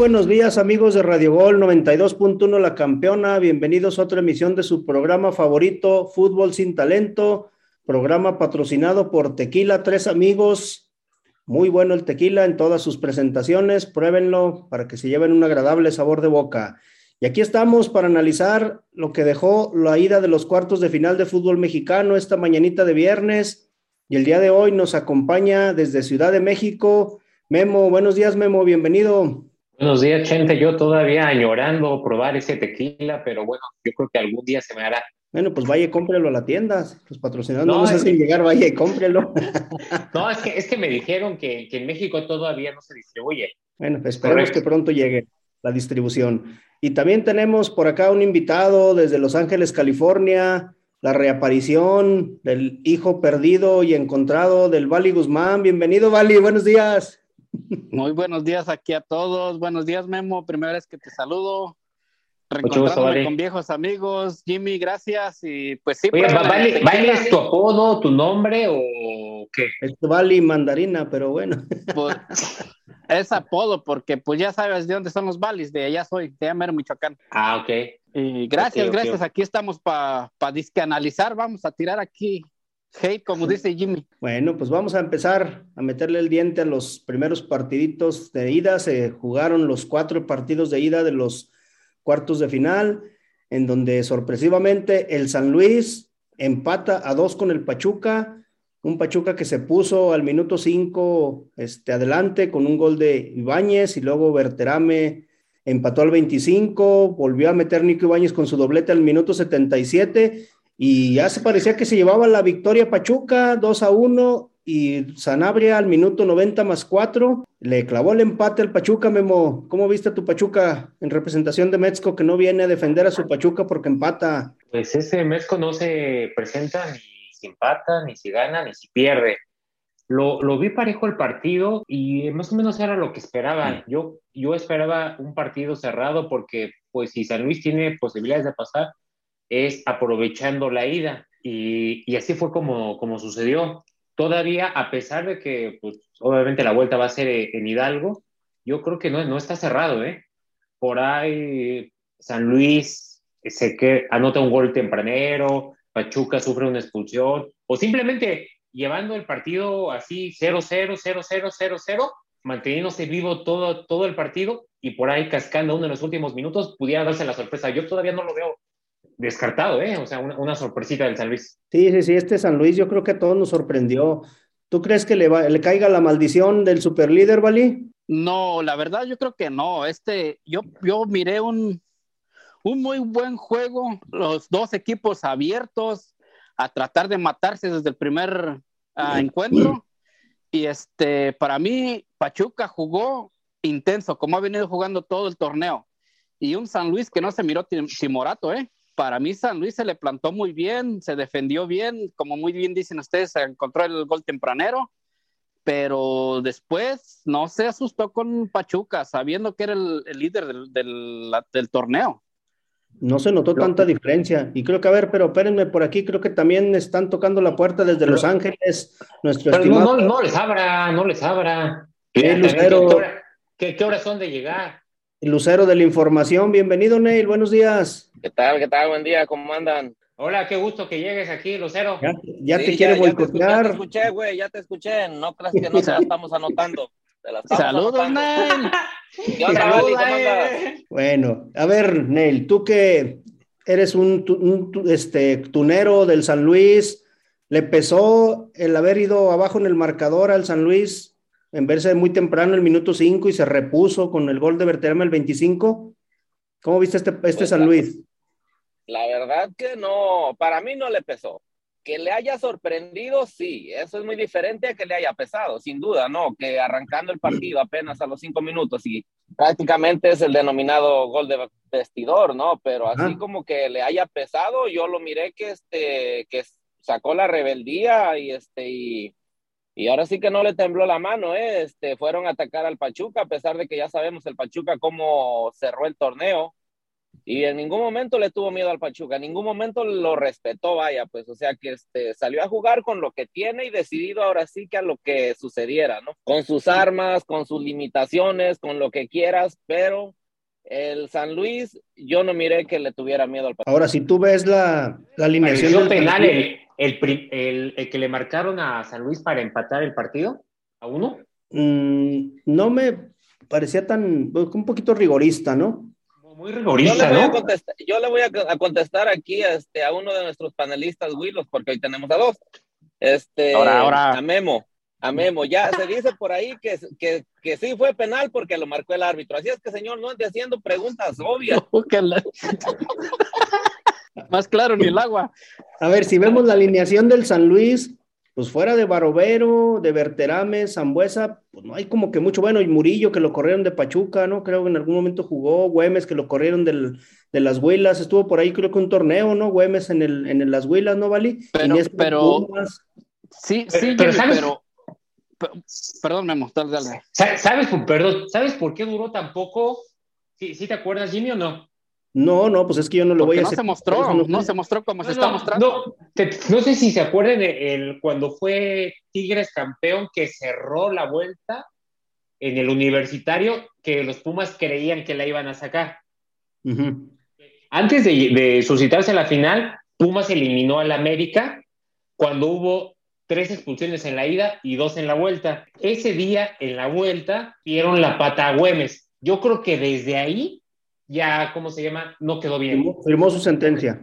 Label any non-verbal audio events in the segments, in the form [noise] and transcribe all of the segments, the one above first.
Buenos días amigos de Radio Gol 92.1 La Campeona, bienvenidos a otra emisión de su programa favorito Fútbol sin Talento, programa patrocinado por Tequila Tres Amigos. Muy bueno el tequila en todas sus presentaciones, pruébenlo para que se lleven un agradable sabor de boca. Y aquí estamos para analizar lo que dejó la ida de los cuartos de final de fútbol mexicano esta mañanita de viernes. Y el día de hoy nos acompaña desde Ciudad de México Memo. Buenos días, Memo, bienvenido. Buenos días, Chente. Yo todavía añorando probar ese tequila, pero bueno, yo creo que algún día se me hará. Bueno, pues vaya y cómprelo a la tienda. Los patrocinadores no, nos hacen llegar, vaya y cómprelo. [laughs] No, es que, es que me dijeron que, que en México todavía no se distribuye. Bueno, pues esperemos que pronto llegue la distribución. Y también tenemos por acá un invitado desde Los Ángeles, California, la reaparición del hijo perdido y encontrado del Vali Guzmán. Bienvenido, Vali, buenos días. Muy buenos días aquí a todos. Buenos días, Memo. Primera vez que te saludo. Reencontrándome con viejos amigos. Jimmy, gracias. Y pues sí. Oye, ¿vale, es tu apodo, tu nombre o qué? Es Vali Mandarina, pero bueno. Pues, es apodo porque pues ya sabes de dónde son los Valis, de allá soy, de Amer, Michoacán. Ah, ok. Y gracias, gracias. Aquí estamos para pa analizar. Vamos a tirar aquí hate, como dice Jimmy. Bueno, pues vamos a empezar a meterle el diente a los primeros partiditos de ida. Se jugaron los cuatro partidos de ida de los cuartos de final, en donde sorpresivamente el San Luis empata a dos con el Pachuca. Un Pachuca que se puso al minuto cinco este, adelante con un gol de Ibáñez y luego Berterame empató al 25, volvió a meter Nico Ibáñez con su doblete al minuto 77 y ya se parecía que se llevaba la victoria Pachuca 2 a 1 y Sanabria al minuto 90 más 4 le clavó el empate al Pachuca, Memo. ¿Cómo viste a tu Pachuca en representación de Metzco que no viene a defender a su Pachuca porque empata? Pues ese Metzco no se presenta ni si empata, ni si gana, ni si pierde. Lo, lo, vi parejo el partido y más o menos era lo que esperaba. Yo, yo esperaba un partido cerrado porque, pues, si San Luis tiene posibilidades de pasar, es aprovechando la ida. Y, así fue como, como sucedió. Todavía, a pesar de que, pues, obviamente la vuelta va a ser en Hidalgo, yo creo que no, no está cerrado, ¿eh? Por ahí San Luis se que anota un gol tempranero, Pachuca sufre una expulsión, o simplemente llevando el partido así 0-0, 0-0, 0-0, manteniéndose vivo todo, todo el partido y por ahí cascando uno en los últimos minutos, pudiera darse la sorpresa. Yo todavía no lo veo descartado, ¿eh? O sea, una, sorpresita del San Luis. Sí, sí, sí, este San Luis yo creo que a todos nos sorprendió. ¿Tú crees que le, va, le caiga la maldición del superlíder, Vali? No, la verdad yo creo que no. Este, yo, yo miré un, un muy buen juego, los dos equipos abiertos a tratar de matarse desde el primer ah, encuentro. Y este, para mí, Pachuca jugó intenso, como ha venido jugando todo el torneo. Y un San Luis que no se miró timorato, ¿eh? Para mí San Luis se le plantó muy bien, se defendió bien, como muy bien dicen ustedes, se encontró el gol tempranero, pero después no se asustó con Pachuca, sabiendo que era el, líder del, torneo. No se notó tanta diferencia. Y creo que, a ver, pero espérenme por aquí, creo que también están tocando la puerta desde Los Ángeles. Nuestro estimado... no, les abra, no les abra. ¿Qué? ¿Qué, ¿Qué horas son de llegar? Lucero de la Información. Bienvenido, Neil. Buenos días. ¿Qué tal? ¿Qué tal? Buen día, ¿cómo andan? Hola, qué gusto que llegues aquí, Lucero. Ya, te quiere boicotear. Ya te escuché, güey, ya te escuché. No creas que no te la estamos anotando. Saludos, Neil. Bueno, a ver, Neil, tú que eres un, este, tunero del San Luis, ¿le pesó el haber ido abajo en el marcador al San Luis en verse muy temprano el minuto 5 y se repuso con el gol de Berterame el 25? ¿Cómo viste este, este pues San Luis? La verdad que no, para mí no le pesó. Que le haya sorprendido, sí, eso es muy diferente a que le haya pesado, sin duda, ¿no? Que arrancando el partido apenas a los cinco minutos y prácticamente es el denominado gol de vestidor, ¿no? Pero así como que le haya pesado, yo lo miré que, este, que sacó la rebeldía y, este, y, y ahora sí que no le tembló la mano, ¿eh? Este, fueron a atacar al Pachuca, a pesar de que ya sabemos el Pachuca cómo cerró el torneo. y en ningún momento le tuvo miedo al Pachuca, en ningún momento lo respetó, vaya, pues, o sea que este, salió a jugar con lo que tiene y decidido ahora sí que a lo que sucediera, ¿no? Con sus armas, con sus limitaciones, con lo que quieras, pero el San Luis, yo no miré que le tuviera miedo al Pachuca. Ahora, si tú ves la, la alineación del penal el, el, el, que le marcaron a San Luis para empatar el partido, a uno. Mm, no me parecía tan, pues, un poquito rigorista, ¿no? muy rigorista, yo le voy, a, contestar, yo le voy a, contestar aquí a, este, a uno de nuestros panelistas, Willos, porque hoy tenemos a dos. Este, ahora, ahora. A Memo. A Memo. Ya se dice por ahí que, que, que, sí fue penal porque lo marcó el árbitro. Así es que, señor, no ande haciendo preguntas obvias. [laughs] Más claro ni el agua. A ver, si vemos la alineación del San Luis, pues fuera de Barovero, de Berterame, Zambuesa, pues no hay como que mucho bueno, y Murillo que lo corrieron de Pachuca, ¿no? Creo que en algún momento jugó, Güemes que lo corrieron del, de las Huilas, estuvo por ahí creo que un torneo, ¿no? Güemes en, el, en las Huilas, ¿no, Vali? Pero, pero, sí, sí, pero, pero, perdón, Memo, dale, dale. ¿Sabes, perdón, ¿sabes por qué duró tan poco? ¿Sí, ¿Sí te acuerdas, Jimmy, o no? No, no, pues es que yo no lo voy a no Se mostró, no, se mostró como se está mostrando. No, sé si se acuerdan el, cuando fue Tigres campeón que cerró la vuelta en el universitario, que los Pumas creían que la iban a sacar. Antes de, suscitarse la final, Pumas eliminó al América cuando hubo tres expulsiones en la ida y dos en la vuelta. Ese día, en la vuelta, dieron la pata a Güemes. Yo creo que desde ahí ya, ¿cómo se llama? No quedó bien. Firmó, su sentencia.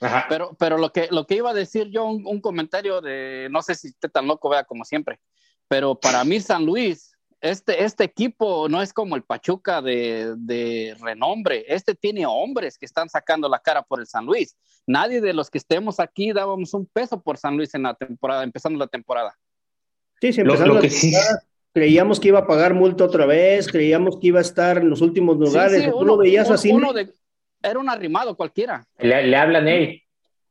Ajá. Pero, pero lo, que, lo que iba a decir yo, un, comentario de, no sé si esté tan loco, vea, como siempre, pero para mí San Luis, este, este equipo no es como el Pachuca de, de, renombre, este tiene hombres que están sacando la cara por el San Luis. Nadie de los que estemos aquí dábamos un peso por San Luis en la temporada, empezando la temporada. Sí, sí, empezando lo, que sí creíamos que iba a pagar multa otra vez, creíamos que iba a estar en los últimos lugares. ¿Tú lo veías así? era un arrimado cualquiera. Le, hablan él.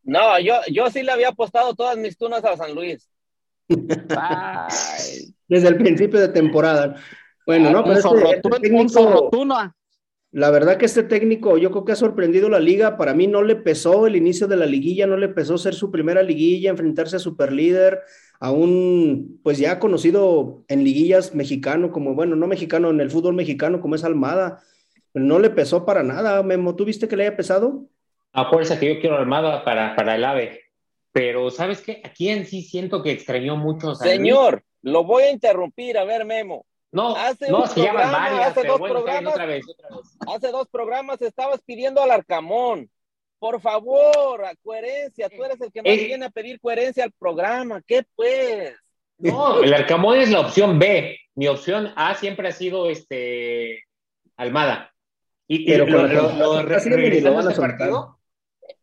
No, yo, yo sí le había apostado todas mis tunas a San Luis. Desde el principio de temporada. Bueno, no, pero este, este técnico, la verdad que este técnico yo creo que ha sorprendido la liga. Para mí no le pesó el inicio de la liguilla, no le pesó ser su primera liguilla, enfrentarse a superlíder a un, pues ya conocido en liguillas mexicano, como, bueno, no mexicano, en el fútbol mexicano, como es Almada. No le pesó para nada, Memo. ¿Tú viste que le haya pesado? A fuerza que yo quiero Almada para, para el AVE. Pero, ¿sabes qué? Aquí en sí siento que extrañó mucho. Señor, lo voy a interrumpir. A ver, Memo. No, hace no, se llaman varias, hace dos programas, otra vez, otra vez. Hace dos programas estabas pidiendo al Arcamón. Por favor, a coherencia. Tú eres el que más viene a pedir coherencia al programa. ¿Qué pues? No, el Arcamón es la opción B. Mi opción A siempre ha sido este Almada. Y, Pero lo, lo,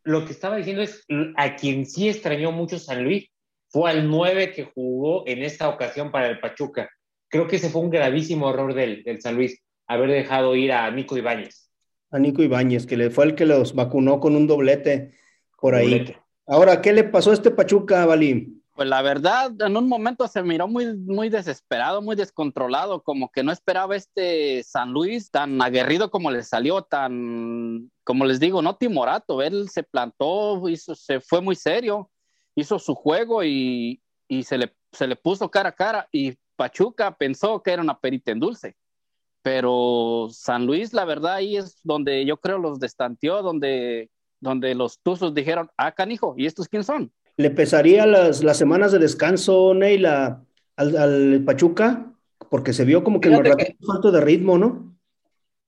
lo que estaba diciendo es a quien sí extrañó mucho San Luis fue al 9 que jugó en esta ocasión para el Pachuca. Creo que ese fue un gravísimo error del, del San Luis, haber dejado ir a Nico Ibáñez a Nico Ibáñez, que le fue el que los vacunó con un doblete por ahí. Ahora, ¿qué le pasó a este Pachuca, Valí? Pues la verdad, en un momento se miró muy, muy desesperado, muy descontrolado, como que no esperaba este San Luis tan aguerrido como le salió, tan, como les digo, no timorato. Él se plantó, hizo, se fue muy serio, hizo su juego y, y se, le, se le puso cara a cara. Y Pachuca pensó que era una perita en dulce pero San Luis, la verdad, ahí es donde yo creo los destanteó, donde, donde los Tuzos dijeron, ah, canijo, ¿y estos quién son? ¿Le pesaría las, las semanas de descanso, Neila, al, al Pachuca? Porque se vio como que en un falto de ritmo, ¿no?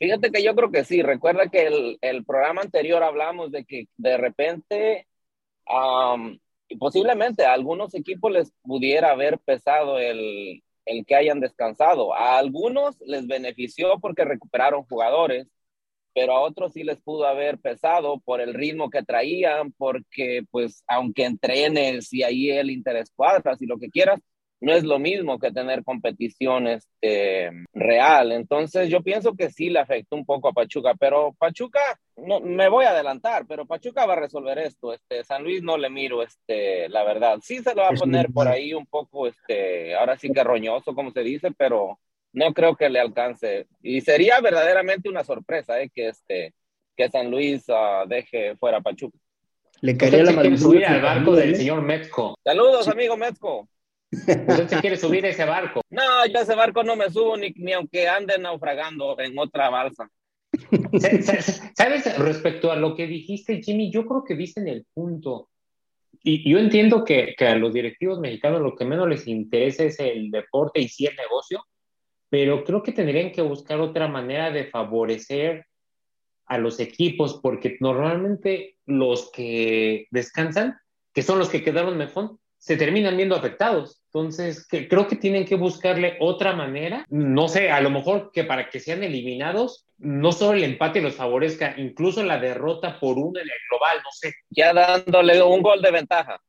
Fíjate que yo creo que sí. Recuerda que el, el programa anterior hablamos de que de repente, posiblemente a algunos equipos les pudiera haber pesado el, el que hayan descansado. A algunos les benefició porque recuperaron jugadores, pero a otros sí les pudo haber pesado por el ritmo que traían, porque pues aunque entrenes y ahí el interés cuadras y lo que quieras, no es lo mismo que tener competición este, real. Entonces yo pienso que sí le afectó un poco a Pachuca, pero Pachuca, no, me voy a adelantar, pero Pachuca va a resolver esto. Este, San Luis no le miro, este, la verdad. Sí se lo va a poner por ahí un poco, este, ahora sí que roñoso, como se dice, pero no creo que le alcance. Y sería verdaderamente una sorpresa, ¿eh? que, este, que San Luis ah, deje fuera a Pachuca. Le caería la subir al barco del señor Metzko. Saludos, amigo Metzko. Usted se quiere subir ese barco. No, yo ese barco no me subo ni, ni aunque ande naufragando en otra balsa. ¿Sabes? Respecto a lo que dijiste, Jimmy, yo creo que dicen el punto. Y yo entiendo que, que, a los directivos mexicanos lo que menos les interesa es el deporte y sí el negocio, pero creo que tendrían que buscar otra manera de favorecer a los equipos, porque normalmente los que descansan, que son los que quedaron mejor, se terminan viendo afectados. Entonces, que, creo que tienen que buscarle otra manera. No sé, a lo mejor que para que sean eliminados, no solo el empate los favorezca, incluso la derrota por uno en el global, no sé. Ya dándole un gol de ventaja.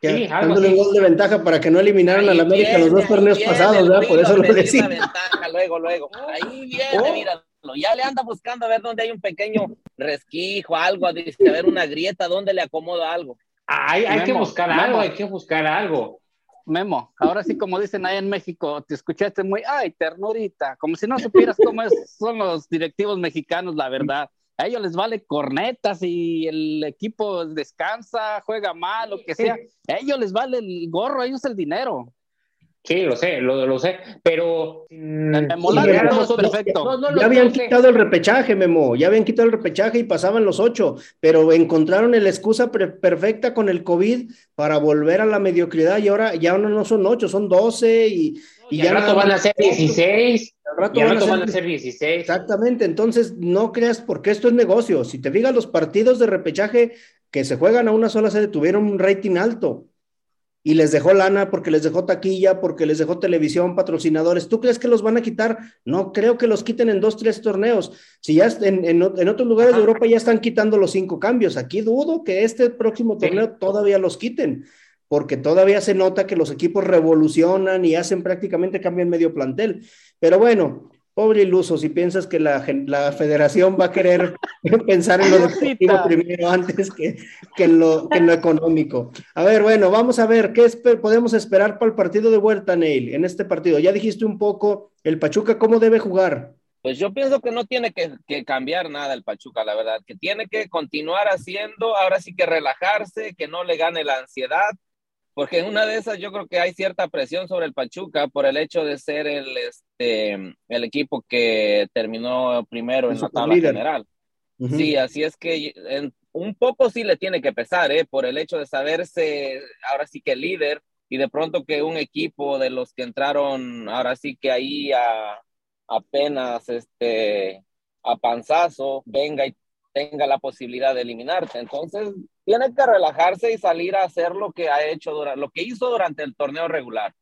sí, dándole un gol de ventaja para que no eliminaran a la América los dos torneos pasados, ¿verdad? Por eso lo decía. Ventaja, luego, luego. Ahí viene, oh. mira ya le anda buscando a ver dónde hay un pequeño resquijo, algo, a ver una grieta, dónde le acomoda algo. Hay, hay que buscar algo, hay que buscar algo. Memo, ahora sí, como dicen ahí en México, te escuchaste muy, ay, ternurita, como si no supieras cómo son los directivos mexicanos, la verdad. A ellos les vale cornetas y el equipo descansa, juega mal, lo que sea. A ellos les vale el gorro, a ellos el dinero. Sí, lo sé, lo, lo sé, pero... perfecto. ya habían quitado el repechaje, Memo, ya habían quitado el repechaje y pasaban los ocho, pero encontraron la excusa perfecta con el COVID para volver a la mediocridad y ahora ya no, no son ocho, son doce y, y, ya... rato van a ser dieciséis. Rato, van, rato van, a ser 16. Exactamente, entonces no creas porque esto es negocio. Si te fijas, los partidos de repechaje que se juegan a una sola sede tuvieron un rating alto y les dejó lana porque les dejó taquilla, porque les dejó televisión, patrocinadores. ¿Tú crees que los van a quitar? No creo que los quiten en dos, tres torneos. Si ya en, en, otros lugares de Europa ya están quitando los cinco cambios, aquí dudo que este próximo torneo todavía los quiten, porque todavía se nota que los equipos revolucionan y hacen prácticamente cambio en medio plantel. Pero bueno, Pobre iluso, si piensas que la, la federación va a querer [laughs] pensar en lo deportivo primero antes que, que, en lo, que, en lo, económico. A ver, bueno, vamos a ver qué podemos esperar para el partido de vuelta, Neil, en este partido. Ya dijiste un poco, el Pachuca, ¿cómo debe jugar? Pues yo pienso que no tiene que, que cambiar nada el Pachuca, la verdad, que tiene que continuar haciendo, ahora sí que relajarse, que no le gane la ansiedad, porque en una de esas yo creo que hay cierta presión sobre el Pachuca por el hecho de ser el, este, el equipo que terminó primero en la tabla general. Sí, así es que un poco sí le tiene que pesar, ¿eh? por el hecho de saberse ahora sí que líder y de pronto que un equipo de los que entraron ahora sí que ahí a, apenas este, a panzazo venga y tenga la posibilidad de eliminarte. Entonces, tiene que relajarse y salir a hacer lo que ha hecho, durante, lo que hizo durante el torneo regular.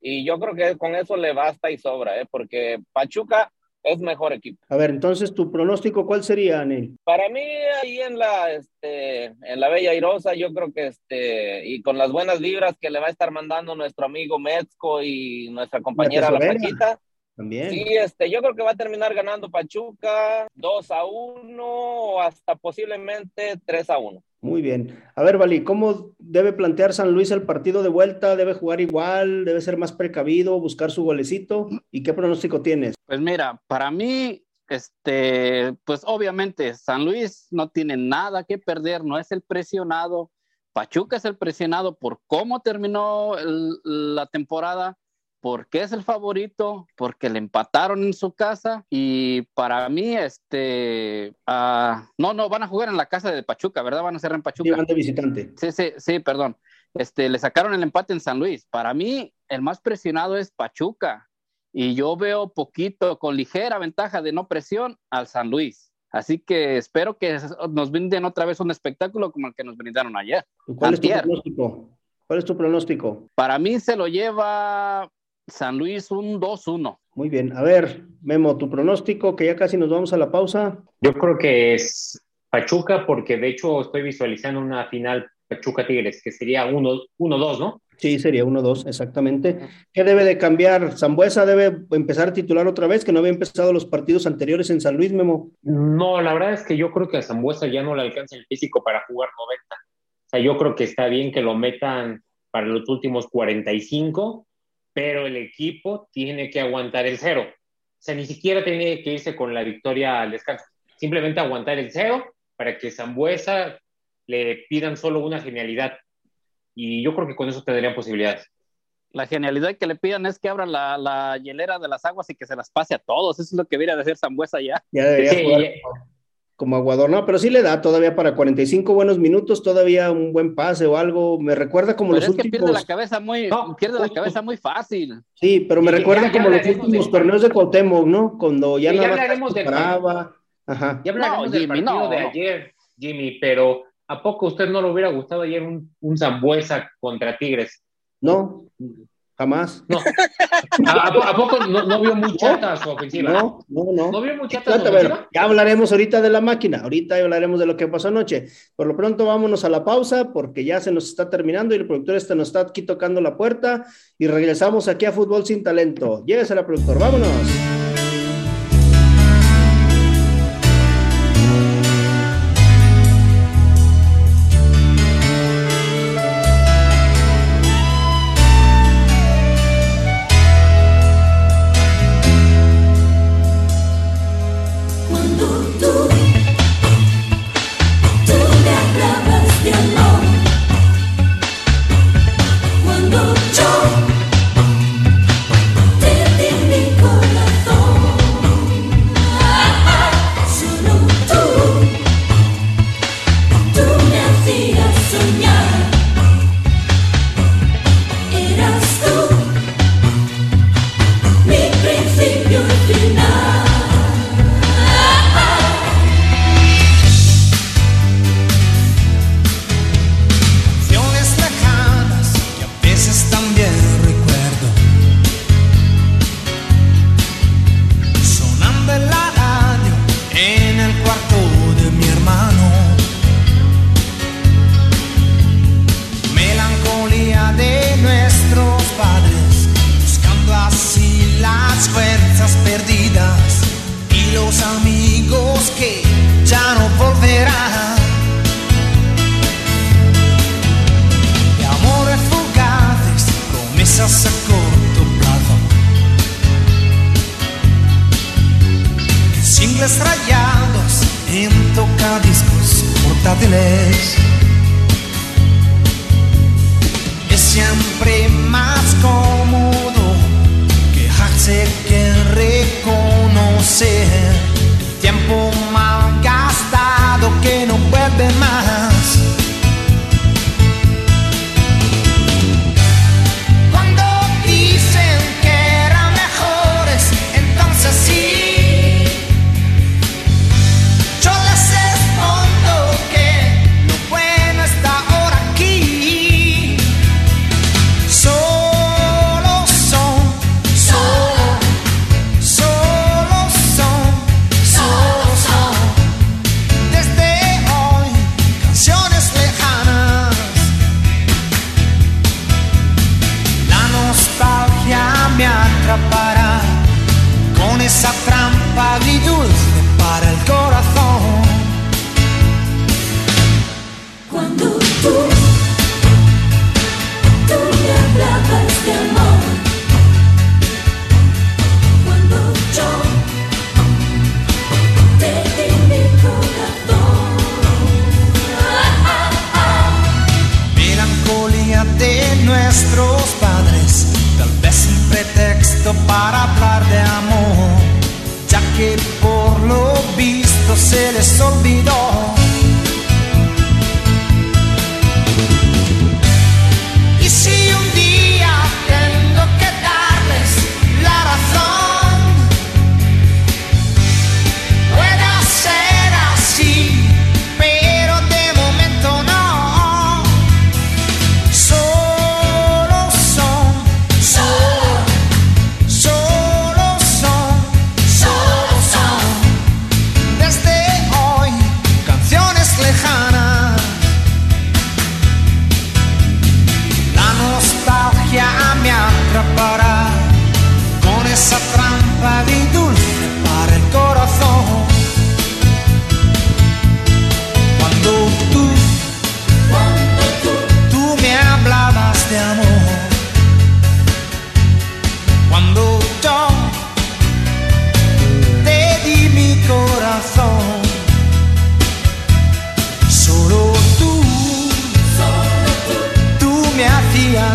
Y yo creo que con eso le basta y sobra, ¿eh? porque Pachuca es mejor equipo. A ver, entonces tu pronóstico, ¿cuál sería, Anel? Para mí, ahí en la, este, en la Bella Irosa, yo creo que este, y con las buenas vibras que le va a estar mandando nuestro amigo Metzco y nuestra compañera La Paquita, también. Sí, este, yo creo que va a terminar ganando Pachuca 2 a 1 o hasta posiblemente 3 a 1. Muy bien. A ver, Vali, ¿cómo debe plantear San Luis el partido de vuelta? ¿Debe jugar igual? ¿Debe ser más precavido? ¿Buscar su golecito? ¿Y qué pronóstico tienes? Pues mira, para mí, este, pues obviamente San Luis no tiene nada que perder, no es el presionado. Pachuca es el presionado por cómo terminó la temporada porque es el favorito, porque le empataron en su casa y para mí, este, uh, no, no, van a jugar en la casa de Pachuca, ¿verdad? Van a ser en Pachuca. Sí, de visitante. Sí, sí, sí, perdón. Este, le sacaron el empate en San Luis. Para mí, el más presionado es Pachuca y yo veo poquito, con ligera ventaja de no presión al San Luis. Así que espero que nos brinden otra vez un espectáculo como el que nos brindaron ayer. ¿Cuál es tu pronóstico? ¿Cuál es tu pronóstico? Para mí se lo lleva San Luis un 2-1. Muy bien. A ver, Memo, tu pronóstico, que ya casi nos vamos a la pausa. Yo creo que es Pachuca, porque de hecho estoy visualizando una final Pachuca-Tigres, que sería 1-2, ¿no? Sí, sería 1-2, exactamente. ¿Qué debe de cambiar? ¿Zambuesa debe empezar a titular otra vez, que no había empezado los partidos anteriores en San Luis, Memo? No, la verdad es que yo creo que a Zambuesa ya no le alcanza el físico para jugar 90. O sea, yo creo que está bien que lo metan para los últimos 45 pero el equipo tiene que aguantar el cero. O sea, ni siquiera tiene que irse con la victoria al descanso. simplemente aguantar el cero para que Zambuesa le pidan solo una genialidad. Y yo creo que con eso tendrían posibilidades. La genialidad que le pidan es que abra la, la hielera de las aguas y que se las pase a todos. Eso es lo que debería de hacer Zambuesa ya. Ya debería Sí, jugar como aguador, no, pero sí le da todavía para 45 buenos minutos, todavía un buen pase o algo. Me recuerda como Pero los es que pierde últimos. la cabeza muy, No, pierde la cabeza muy fácil. Sí, pero me Y ya- recuerda ya como los últimos del- torneos de Cuauhtémoc, ¿no? Cuando ya ya nada más hablaremos del-. Ajá. Ya hablaremos No, del Jimmy, partido no, de no. ayer, Jimmy, pero ¿a poco a usted no le hubiera gustado ayer un, un Zambuesa contra Tigres? No, jamás. No. ¿A, a- a poco no, no vio muy chata su ofensiva? No, no, no. ¿No vio muy chata su bueno, ya hablaremos ahorita de la máquina, ahorita hablaremos de lo que pasó anoche. Por lo pronto vámonos a la pausa porque ya se nos está terminando y el productor este nos está aquí tocando la puerta y regresamos aquí a Fútbol Sin Talento. Llévesela, productor, vámonos.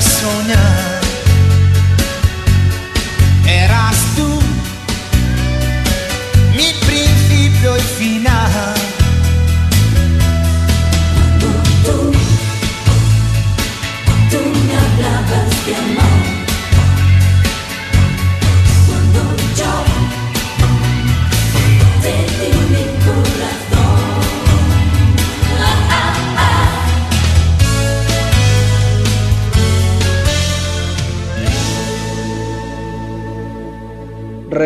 soñar.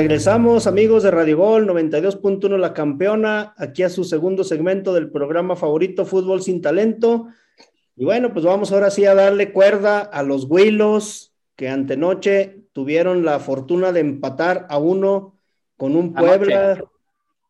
Regresamos, amigos de Radio Gol 92.1 La Campeona, aquí a su segundo segmento del programa favorito Fútbol sin Talento. Y bueno, pues vamos ahora sí a darle cuerda a los Huilos que antenoche tuvieron la fortuna de empatar a uno con un Puebla.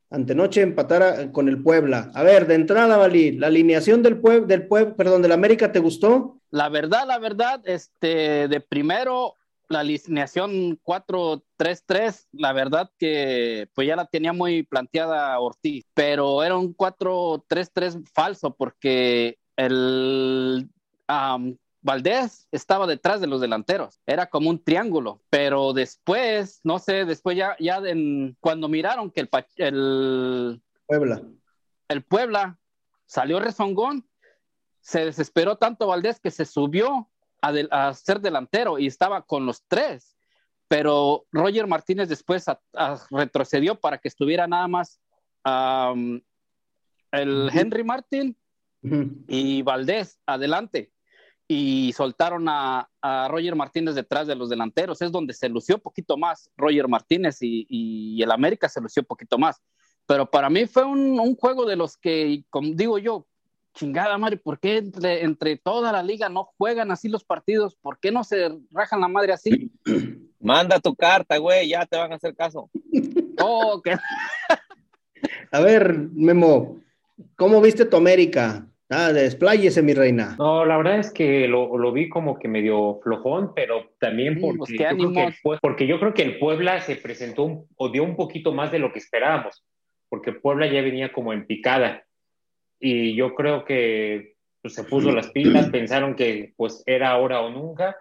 Antenoche empatar a- con el Puebla. A ver, de entrada, Valí, la alineación del Puebla, del Puebla, perdón, del América, ¿te gustó? La verdad, la verdad, este, de primero, la alineación 4-3-3, la verdad que pues ya la tenía muy planteada Ortiz, pero era un 4-3-3 falso porque el Valdés estaba detrás de los delanteros, era como un triángulo, pero después, no sé, después ya, ya en- cuando miraron que el, el, Puebla. el Puebla salió rezongón, se desesperó tanto Valdés que se subió a, ser delantero y estaba con los tres, pero Roger Martínez después a- a- retrocedió para que estuviera nada más el. Henry Martín Ujú. y Valdés adelante y soltaron a, a Roger Martínez detrás de los delanteros. Es donde se lució un poquito más Roger Martínez y, y el América se lució un poquito más. Pero para mí fue un, un juego de los que, como digo yo, chingada madre, ¿por qué entre, entre toda la liga no juegan así los partidos? ¿Por qué no se rajan la madre así? [clears throat] Manda tu carta, güey, ya te van a hacer caso. [laughs] Oh, [laughs] A ver, Memo, ¿cómo viste tu América? Ah, despláyese, mi reina. No, la verdad es que lo, lo vi como que medio flojón, pero también Sí, porque, pues, qué yo creo que el porque yo creo que el Puebla se presentó un- o dio un poquito más de lo que esperábamos, porque Puebla ya venía como en picada y yo creo que pues, se puso las pilas, pensaron que pues era ahora o nunca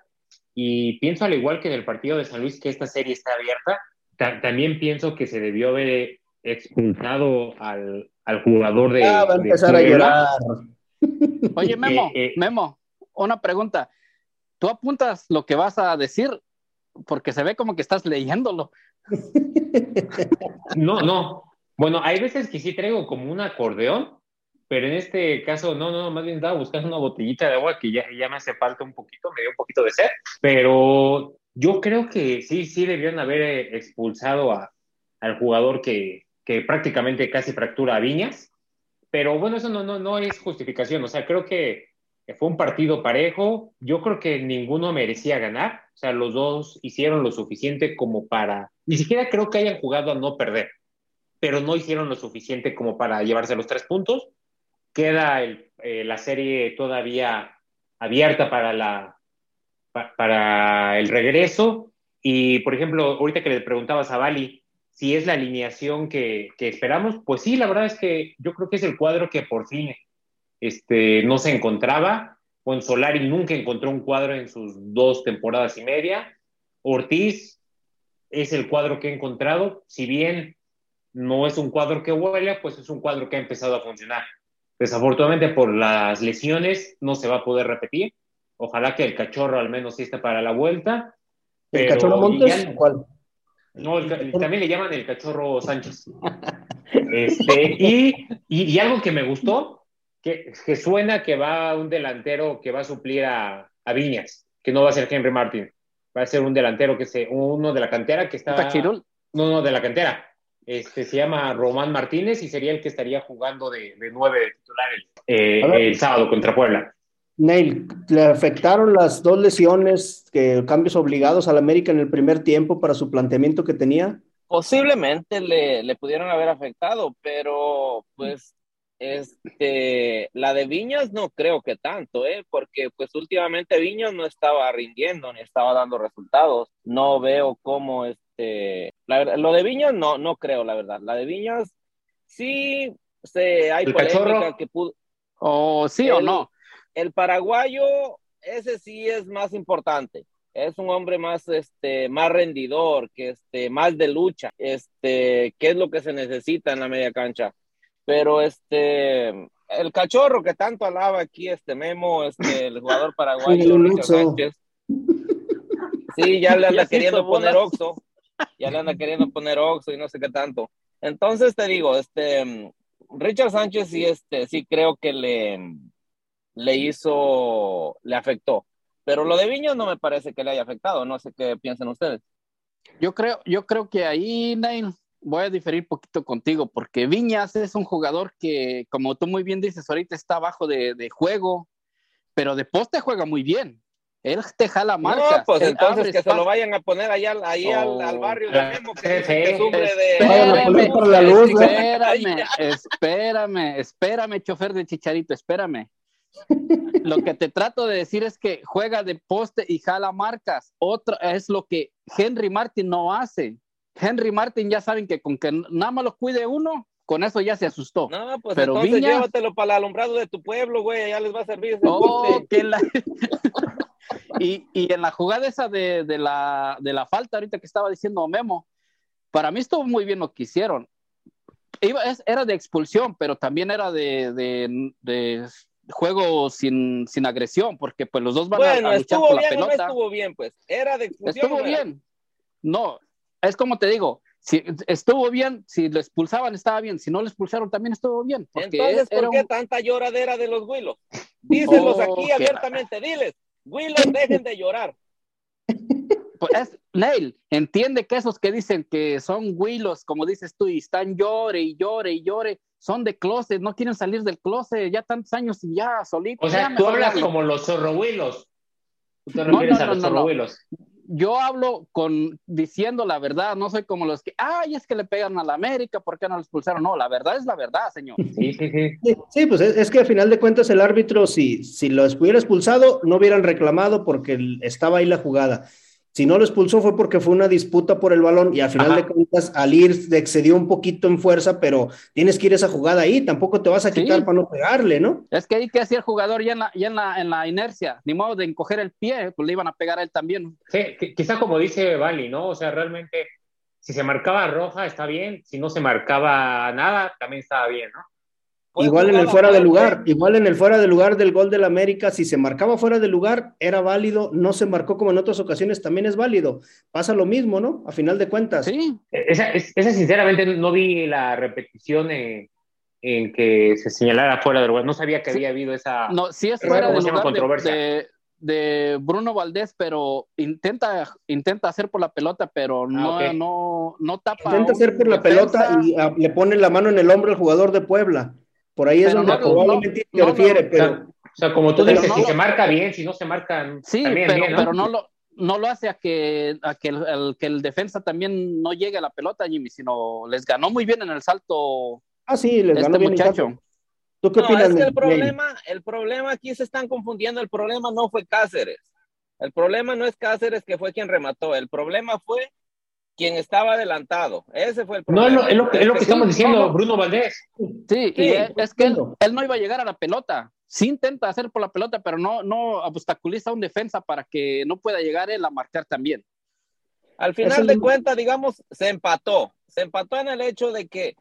y pienso al igual que en el partido de San Luis que esta serie está abierta, ta- también pienso que se debió haber expulsado al, al jugador de, Ah, va a de empezar a llorar. Oye, Memo, [laughs] Eh, eh. Memo, una pregunta. ¿Tú apuntas lo que vas a decir? Porque se ve como que estás leyéndolo. [laughs] No, no. Bueno, hay veces que sí traigo como un acordeón, pero en este caso no, no, más bien estaba buscando una botellita de agua que ya, ya me hace falta un poquito, me dio un poquito de sed, pero yo creo que sí, sí debieron haber eh, expulsado a, al jugador que, que prácticamente casi fractura a Viñas, pero bueno, eso no, no, no es justificación, o sea, creo que fue un partido parejo, yo creo que ninguno merecía ganar, o sea, los dos hicieron lo suficiente como para, ni siquiera creo que hayan jugado a no perder, pero no hicieron lo suficiente como para llevarse los tres puntos. Queda eh, la serie todavía abierta para, el regreso. Y, por ejemplo, ahorita que le preguntabas a Bali si es la alineación que, esperamos, pues sí, la verdad es que yo creo que es el cuadro que por fin este, no se encontraba. Bueno, Solari nunca encontró un cuadro en sus dos temporadas y media. Ortiz es el cuadro que ha encontrado, si bien no es un cuadro que huele, pues es un cuadro que ha empezado a funcionar. Desafortunadamente por las lesiones no se va a poder repetir. Ojalá que el cachorro al menos sí esté para la vuelta. ¿El cachorro Montes? ya- ¿Cuál? no, el también le llaman el cachorro Sánchez. [laughs] Este, y, y- y algo que me gustó, que, que suena que va un delantero que va a suplir a, a Viñas, que no va a ser Henry Martin, va a ser un delantero que se, uno de la cantera que está... Tachirul. No, no, de la cantera. Este, se llama Román Martínez y sería el que estaría jugando de, de nueve de titular el, eh, el sábado contra Puebla. Neil, ¿le afectaron las dos lesiones, que cambios obligados al América en el primer tiempo para su planteamiento que tenía? Posiblemente le, le pudieron haber afectado, pero pues este, la de Viñas no creo que tanto, ¿eh? porque pues últimamente Viñas no estaba rindiendo ni estaba dando resultados. No veo cómo este, la verdad, lo de Viñas no, no creo, la verdad. La de Viñas sí se, hay ¿El polémica cachorro? que pudo, ¿O sí o no? el paraguayo, ese sí es más importante. Es un hombre más, este, más rendidor, que este, más de lucha, este, que es lo que se necesita en la media cancha. Pero este, el cachorro que tanto alaba aquí, este Memo, este, el jugador [laughs] paraguayo. Sánchez. Sí, ya le [laughs] anda queriendo poner bolas. Ya le queriendo poner Oxxo y no sé qué tanto. Entonces te digo, este, Richard Sánchez sí, este, sí creo que le, le hizo, le afectó. Pero lo de Viñas no me parece que le haya afectado, no sé qué piensan ustedes. Yo creo, yo creo que ahí, Neil, voy a diferir poquito contigo, porque Viñas es un jugador que, como tú muy bien dices, ahorita está abajo de, de juego, pero de poste juega muy bien. Él te jala marcas. No, pues él entonces que se lo espacio. vayan a poner allá al- ahí al, al barrio de Oh. Memo, que, que sufre de... A poner por la luz. Espérame, espérame, espérame, chofer de Chicharito, espérame. Lo que te trato de decir es que juega de poste y jala marcas. Otra es lo que Henry Martin no hace. Henry Martin ya saben que con que nada más lo cuide uno, con eso ya se asustó. No, pues Pero entonces Viñas- llévatelo para el alumbrado de tu pueblo, güey, ya les va a servir ese Oh, que la- [laughs] y, y en la jugada esa de, de la, de la falta, ahorita que estaba diciendo Memo, para mí estuvo muy bien lo que hicieron. Iba- es- era de expulsión, pero también era de, de- de juego sin, sin agresión, porque pues los dos van a- Bueno, a, luchar estuvo por la bien o no pelota. estuvo bien, pues. Era de expulsión. Estuvo bien. No, es como te digo, si estuvo bien, si lo expulsaban estaba bien, si no lo expulsaron también estuvo bien. Porque Entonces, ¿por qué un- tanta lloradera de los Willos? [laughs] Díselos Oh, aquí abiertamente, diles. Willos, dejen de llorar. [laughs] Pues es, Neil, entiende que esos que dicen que son huilos, como dices tú, y están llore y llore y llore, son de closet, no quieren salir del closet, ya tantos años y ya solitos. O sea, tú hablas como los zorrohuilos. Tú te No, refieres no, a no, los no, no. zorrohuilos. Yo hablo con diciendo la verdad, no soy como los que, ay, es que le pegan a la América, ¿por qué no lo expulsaron? No, la verdad es la verdad, señor. Sí, sí, sí. Sí, pues es, es que a final de cuentas el árbitro, si, si lo hubiera expulsado, no hubieran reclamado porque estaba ahí la jugada. Si no lo expulsó fue porque fue una disputa por el balón y a final Ajá. de cuentas al ir se excedió un poquito en fuerza, pero tienes que ir a esa jugada ahí, tampoco te vas a Sí. quitar para no pegarle, ¿no? Es que ahí que hacía el jugador ya en la, ya en la, en la inercia, ni modo de encoger el pie, pues le iban a pegar a él también. Sí, qui- quizá como dice Bali, ¿no? O sea, realmente, si se marcaba roja, está bien. Si no se marcaba nada, también estaba bien, ¿no? Igual en el fuera de lugar, igual en el fuera de lugar del gol del América, si se marcaba fuera de lugar, era válido, no se marcó como en otras ocasiones, también es válido. Pasa lo mismo, ¿no? A final de cuentas. Sí, Esa, es- esa sinceramente, no vi la repetición en, en que se señalara fuera del lugar. No sabía que Sí. había habido esa... no, sí es fuera de lugar de, Controversia. de- de Bruno Valdés, pero intenta, intenta hacer por la pelota, pero no, ok. no, no tapa. Intenta hacer por la defensa. pelota y ah, le pone la mano en el hombro al jugador de Puebla. Por ahí es Pero donde no, no, probablemente no, no, interfiere, no, pero o sea, como tú Pero dices, no si lo- se marca bien, si no se marcan, Sí, también pero, bien, ¿no? pero no lo, no lo hace a que, a que el, el- que el defensa también no llegue a la pelota, Jimmy, sino les ganó muy bien en el salto ah, sí, les ganó este bien en muchacho. ¿Tú qué No, opinas? es que el problema, el problema aquí se están confundiendo. El problema no fue Cáceres. El problema no es Cáceres que fue quien remató. El problema fue quien estaba adelantado. Ese fue el No, es problema. lo, es lo que, es lo que Sí, estamos diciendo, no, no. Bruno Valdés. Sí, y es, es que él, no iba a llegar a la pelota. Sí intenta hacer por la pelota, pero no, no obstaculiza a un defensa para que no pueda llegar él a marcar también. Al final el- de cuentas, digamos, se empató. Se empató en el hecho de que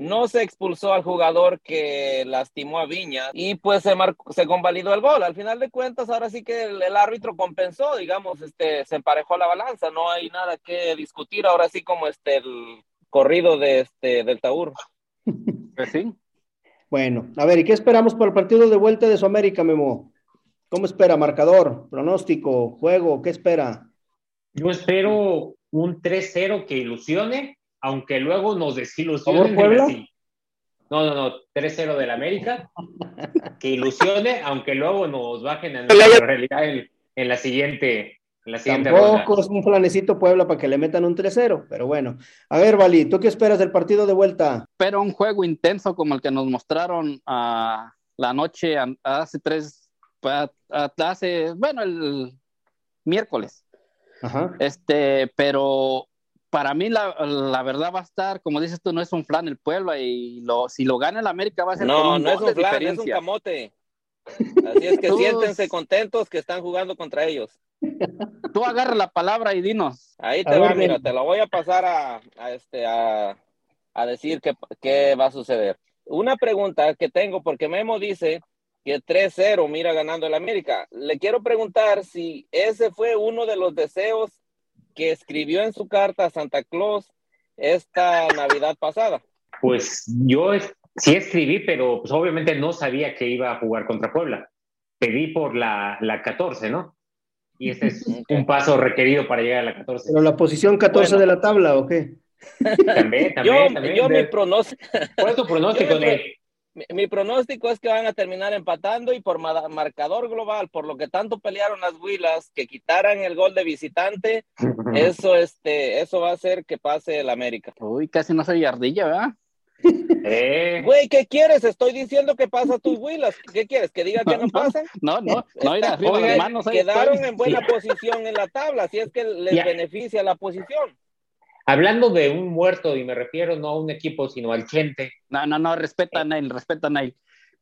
no se expulsó al jugador que lastimó a Viña y pues se, marcó- se convalidó el gol. Al final de cuentas, ahora sí que el, el árbitro compensó, digamos, este, se emparejó la balanza. No hay nada que discutir. Ahora sí como este el corrido de este del Taur. [laughs] Pues sí. Bueno, a ver, ¿y qué esperamos para el partido de vuelta de Sudamérica, Memo? ¿Cómo espera? ¿Marcador? ¿Pronóstico? ¿Juego? ¿Qué espera? Yo espero un 3-0 que ilusione, aunque luego nos desilusione. ¿Favor, Puebla? así. No, no, no, 3-0 del América, que ilusione, aunque luego nos bajen a nuestra realidad en, en la siguiente, en la siguiente Tampoco ronda. es un planecito Puebla para que le metan un 3-0, pero bueno. A ver, Vali, ¿tú qué esperas del partido de vuelta? Pero un juego intenso como el que nos mostraron a la noche an- hace tres, pa- a- hace, bueno, el miércoles. Ajá. Este, pero para mí la, la verdad va a estar, como dices tú, no es un flan el pueblo y lo, si lo gana el América va a ser No, un no es un flan, es un camote. Así es que Tú- siéntense contentos que están jugando contra ellos. Tú agarra la palabra y dinos. Ahí A te va, ver, mira, ven. te lo voy a pasar a, a este, a, a decir qué, qué va a suceder. Una pregunta que tengo, porque Memo dice que 3-0 mira ganando el América. Le quiero preguntar si ese fue uno de los deseos que escribió en su carta a Santa Claus esta Navidad pasada. Pues yo sí escribí, pero pues obviamente no sabía que iba a jugar contra Puebla. Pedí por la, la 14, ¿no? y este es [laughs] un paso requerido para llegar a la 14. Pero la posición 14 Bueno. de la tabla, ¿o qué? También, [laughs] Yo, también, también. yo mi De- pronóstico, ¿Cuál es tu pronóstico [laughs] yo de mi, mi pronóstico es que van a terminar empatando y por ma- marcador global, por lo que tanto pelearon las Huilas, que quitaran el gol de visitante, [laughs] eso, este, eso va a hacer que pase el América. Uy, casi no soy ardilla, ¿verdad? [laughs] Eh, Güey, ¿qué quieres? Estoy diciendo que pasa tus Huilas. ¿Qué quieres? ¿Que diga que no No, pasan? No, no, no ir arriba Oigan, las manos. ahí Quedaron estoy. en buena posición en la tabla, si es que les Ya. beneficia la posición. Hablando de un muerto, y me refiero no a un equipo, sino al Chente. No, no, no, respeta a Neil, respeta a Neil.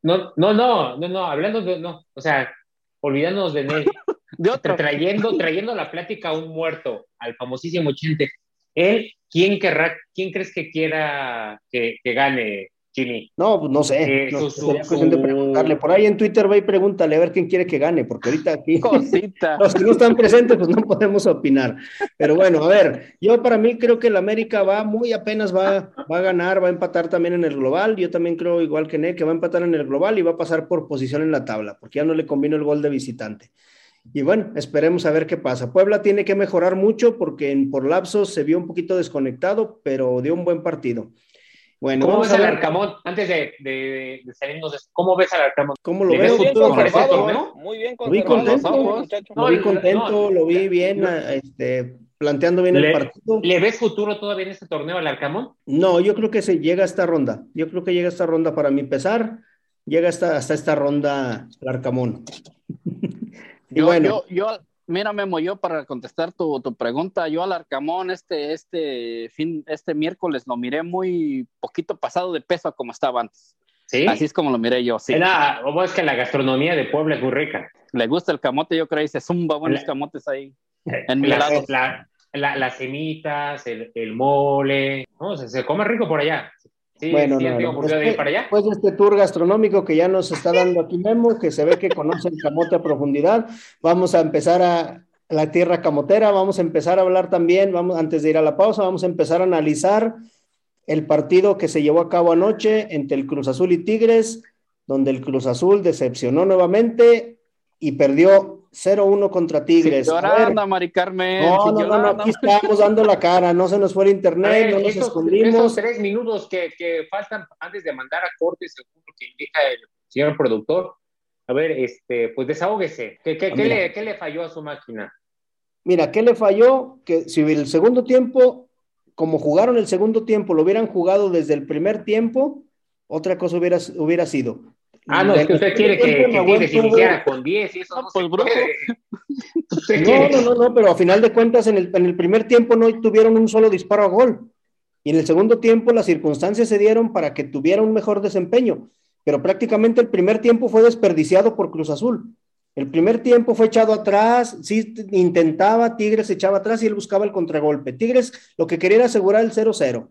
No, no, no, no, no, hablando de, no, o sea, olvidándonos de Ney, [laughs] De otro. [laughs] trayendo, trayendo la plática a un muerto, al famosísimo Chente. Él, ¿quién querrá, quién crees que quiera que, que gane, Jimmy? No, pues no sé. Eh, no su- sé, sería cuestión de preguntarle. Por ahí en Twitter va y pregúntale a ver quién quiere que gane, porque ahorita aquí [laughs] Cosita. [laughs] los que no están presentes pues no podemos opinar. Pero bueno, a ver, yo para mí creo que el América va muy apenas va, va a ganar, va a empatar también en el global. Yo también creo, igual que Ne, que va a empatar en el global y va a pasar por posición en la tabla, porque ya no le convino el gol de visitante. Y bueno, esperemos a ver qué pasa. Puebla tiene que mejorar mucho porque en, por lapsos se vio un poquito desconectado, pero dio un buen partido. Bueno, ¿Cómo vamos ves a al ver Arcamón? Antes de, de, de salirnos de esto, ¿cómo ves al Arcamón? cómo lo ¿Le ves veo. ¿eh? Muy bien Lo vi contento. Lo vi No, contento, no, lo vi bien, no. este, planteando bien el partido. ¿Le ves futuro todavía en este torneo al Arcamón? No, yo creo que se llega a esta ronda. Yo creo que llega a esta ronda para mi pesar. Llega hasta, hasta esta ronda el Arcamón. [laughs] y Yo, bueno, yo, yo, mira, Memo, yo para contestar tu, tu pregunta, yo al Arcamón este, este fin, este miércoles lo miré muy poquito pasado de peso como estaba antes. Sí. Así es como lo miré yo, sí. Era, ¿cómo es que la gastronomía de Puebla es muy rica? Le gusta el camote, yo creo, y se zumba buenos La- camotes ahí. [laughs] En mi la- la- las semitas, el, el mole, ¿no? Se, se come rico por allá. Sí, bueno, sí, no, has tenido no. oportunidad de ir Después, para allá. después de este tour gastronómico que ya nos está dando aquí Memo, que se ve que conoce el camote a profundidad, vamos a empezar a la tierra camotera, vamos a empezar a hablar también, vamos, antes de ir a la pausa, vamos a empezar a analizar el partido que se llevó a cabo anoche entre el Cruz Azul y Tigres, donde el Cruz Azul decepcionó nuevamente y perdió 0-1 contra Tigres. Sin llorando, Mari Carmen. no, no, no, aquí estamos dando la cara, no se nos fue el internet, ver, no nos esos, escondimos. esos tres minutos que, que faltan antes de mandar a corte, según lo que indica el señor productor. A ver, este, pues desahógese. ¿Qué, qué, qué mira. le, qué le falló a su máquina? Mira, ¿qué le falló? Que si el segundo tiempo, como jugaron el segundo tiempo, lo hubieran jugado desde el primer tiempo, otra cosa hubiera, hubiera sido. Ah, no, es que usted quiere que, que Tigres iniciara con 10 y eso No, no, pues, se puede. Quiere- no, no, no, pero a final de cuentas en el, en el primer tiempo no tuvieron un solo disparo a gol. Y en el segundo tiempo las circunstancias se dieron para que tuviera un mejor desempeño. Pero prácticamente el primer tiempo fue desperdiciado por Cruz Azul. El primer tiempo fue echado atrás, sí intentaba, Tigres echaba atrás y él buscaba el contragolpe. Tigres lo que quería era asegurar el 0-0.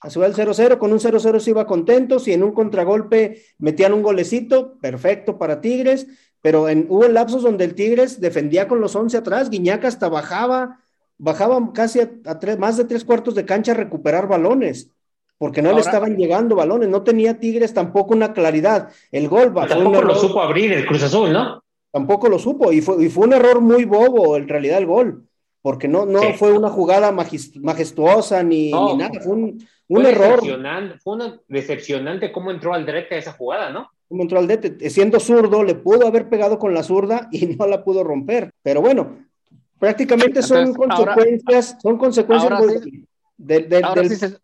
Asegurar el 0-0, con un 0-0 se iba contento, si en un contragolpe metían un golecito, perfecto para Tigres, pero en, hubo lapsos donde el Tigres defendía con los 11 atrás, Guiñac hasta bajaba, bajaba casi a, a tres, más de tres cuartos de cancha a recuperar balones, porque no le Ahora- estaban llegando balones, no tenía Tigres tampoco una claridad. El gol un Tampoco lo supo abrir el Cruz Azul, ¿no? tampoco lo supo, y fue, y fue un error muy bobo en realidad el gol, porque no, no Sí. fue una jugada majestuosa ni, No. ni nada, fue un, un Fue error. decepcionante, fue una decepcionante cómo entró al Drete a esa jugada, ¿no? como entró al DT, siendo zurdo, le pudo haber pegado con la zurda y [laughs] no la pudo romper. Pero bueno, prácticamente son Entonces, ahora- consecuencias, son consecuencias ahora muy- sí- del, del- Ahora del- sí, se,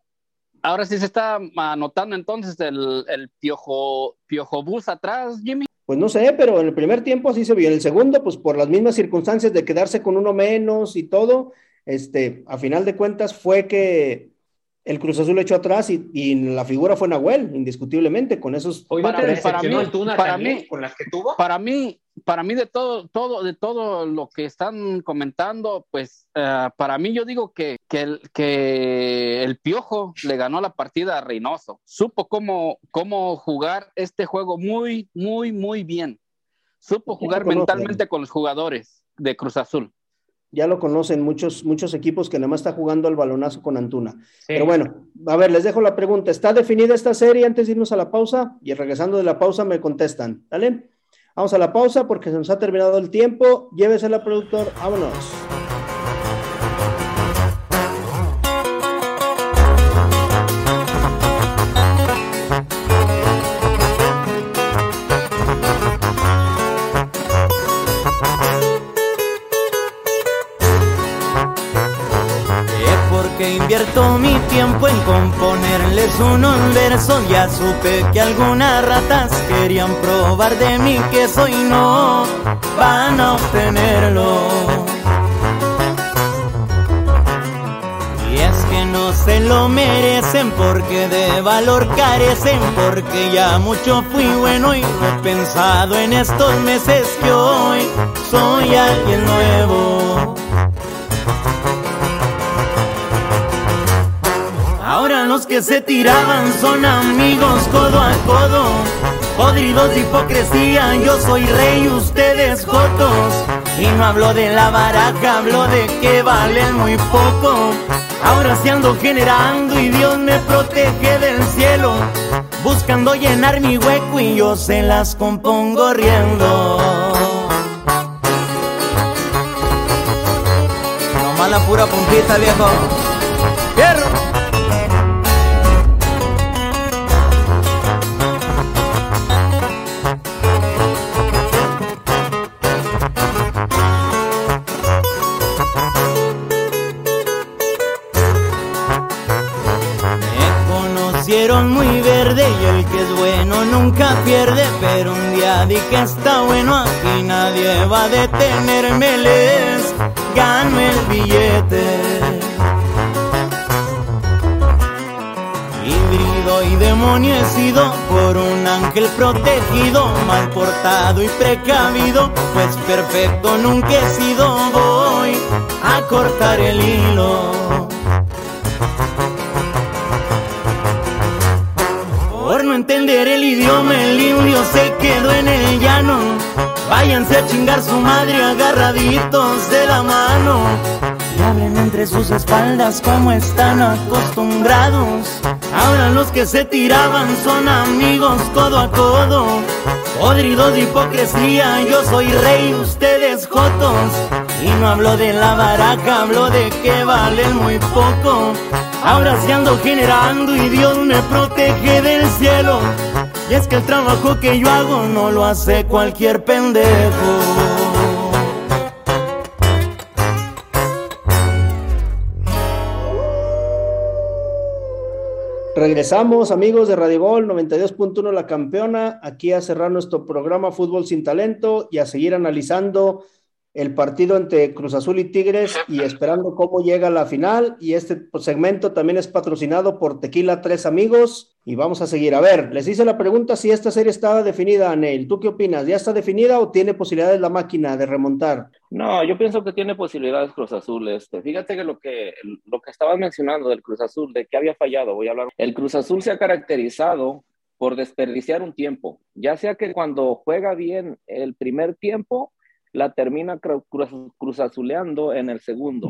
ahora sí se está anotando entonces el, el piojo, piojo bus atrás, Jimmy. pues no sé, pero en el primer tiempo así se vio. En el segundo, pues por las mismas circunstancias de quedarse con uno menos y todo, este, a final de cuentas fue que el Cruz Azul echó atrás y, y la figura fue Nahuel, indiscutiblemente, con esos Hoy no Para te mí- para mí- para con las que tuvo. Para mí, para mí de todo, todo, de todo lo que están comentando, pues eh, para mí yo digo que, que, el, que el Piojo le ganó la partida a Reynoso. Supo cómo, cómo jugar este juego muy, muy, muy bien. Supo jugar mentalmente con los jugadores de Cruz Azul. Ya lo conocen muchos, muchos equipos que nada más está jugando al balonazo con Antuna. Sí. Pero bueno, a ver, les dejo la pregunta. ¿Está definida esta serie antes de irnos a la pausa? Y regresando de la pausa me contestan. ¿Dale? Vamos a la pausa porque se nos ha terminado el tiempo. Llévesela, productor. Vámonos. Invierto mi tiempo en componerles unos versos. Ya supe que algunas ratas querían probar de mi queso y no van a obtenerlo. Y es que no se lo merecen porque de valor carecen, porque ya mucho fui bueno y no he pensado en estos meses que hoy soy alguien nuevo. Ahora los que se tiraban son amigos codo a codo. Podridos de hipocresía, yo soy rey, ustedes jotos. Y no hablo de la baraja, hablo de que valen muy poco. Ahora se ando generando y Dios me protege del cielo. Buscando llenar mi hueco y yo se las compongo riendo. Nomás la pura puntita, viejo. ¡Fierro! Y el que es bueno nunca pierde, pero un día di que está bueno aquí nadie va a detenerme, les gano el billete. Híbrido y demonio por un ángel protegido, mal portado y precavido, pues perfecto nunca he sido, voy a cortar el hilo. El idioma, el indio se quedó en el llano. Váyanse a chingar su madre agarraditos de la mano. Y hablen entre sus espaldas como están acostumbrados. Ahora los que se tiraban son amigos codo a codo. Podridos de hipocresía, yo soy rey, ustedes jotos. Y no hablo de la baraja, hablo de que valen muy poco. Ahora se ando generando y Dios me protege del cielo. Y es que el trabajo que yo hago no lo hace cualquier pendejo. Regresamos, amigos de Radio Gol 92.1 La Campeona, aquí a cerrar nuestro programa Fútbol sin Talento y a seguir analizando el partido entre Cruz Azul y Tigres y esperando cómo llega la final. Y este segmento también es patrocinado por Tequila Tres Amigos. Y vamos a seguir. A ver, les hice la pregunta si esta serie estaba definida, Neil. ¿Tú qué opinas? ¿Ya está definida o tiene posibilidades la máquina de remontar? No, yo pienso que tiene posibilidades Cruz Azul. Este. Fíjate que lo que lo que estabas mencionando del Cruz Azul, de que había fallado, voy a hablar. El Cruz Azul se ha caracterizado por desperdiciar un tiempo, ya sea que cuando juega bien el primer tiempo, la termina cru- cruz, cruzazuleando en el segundo.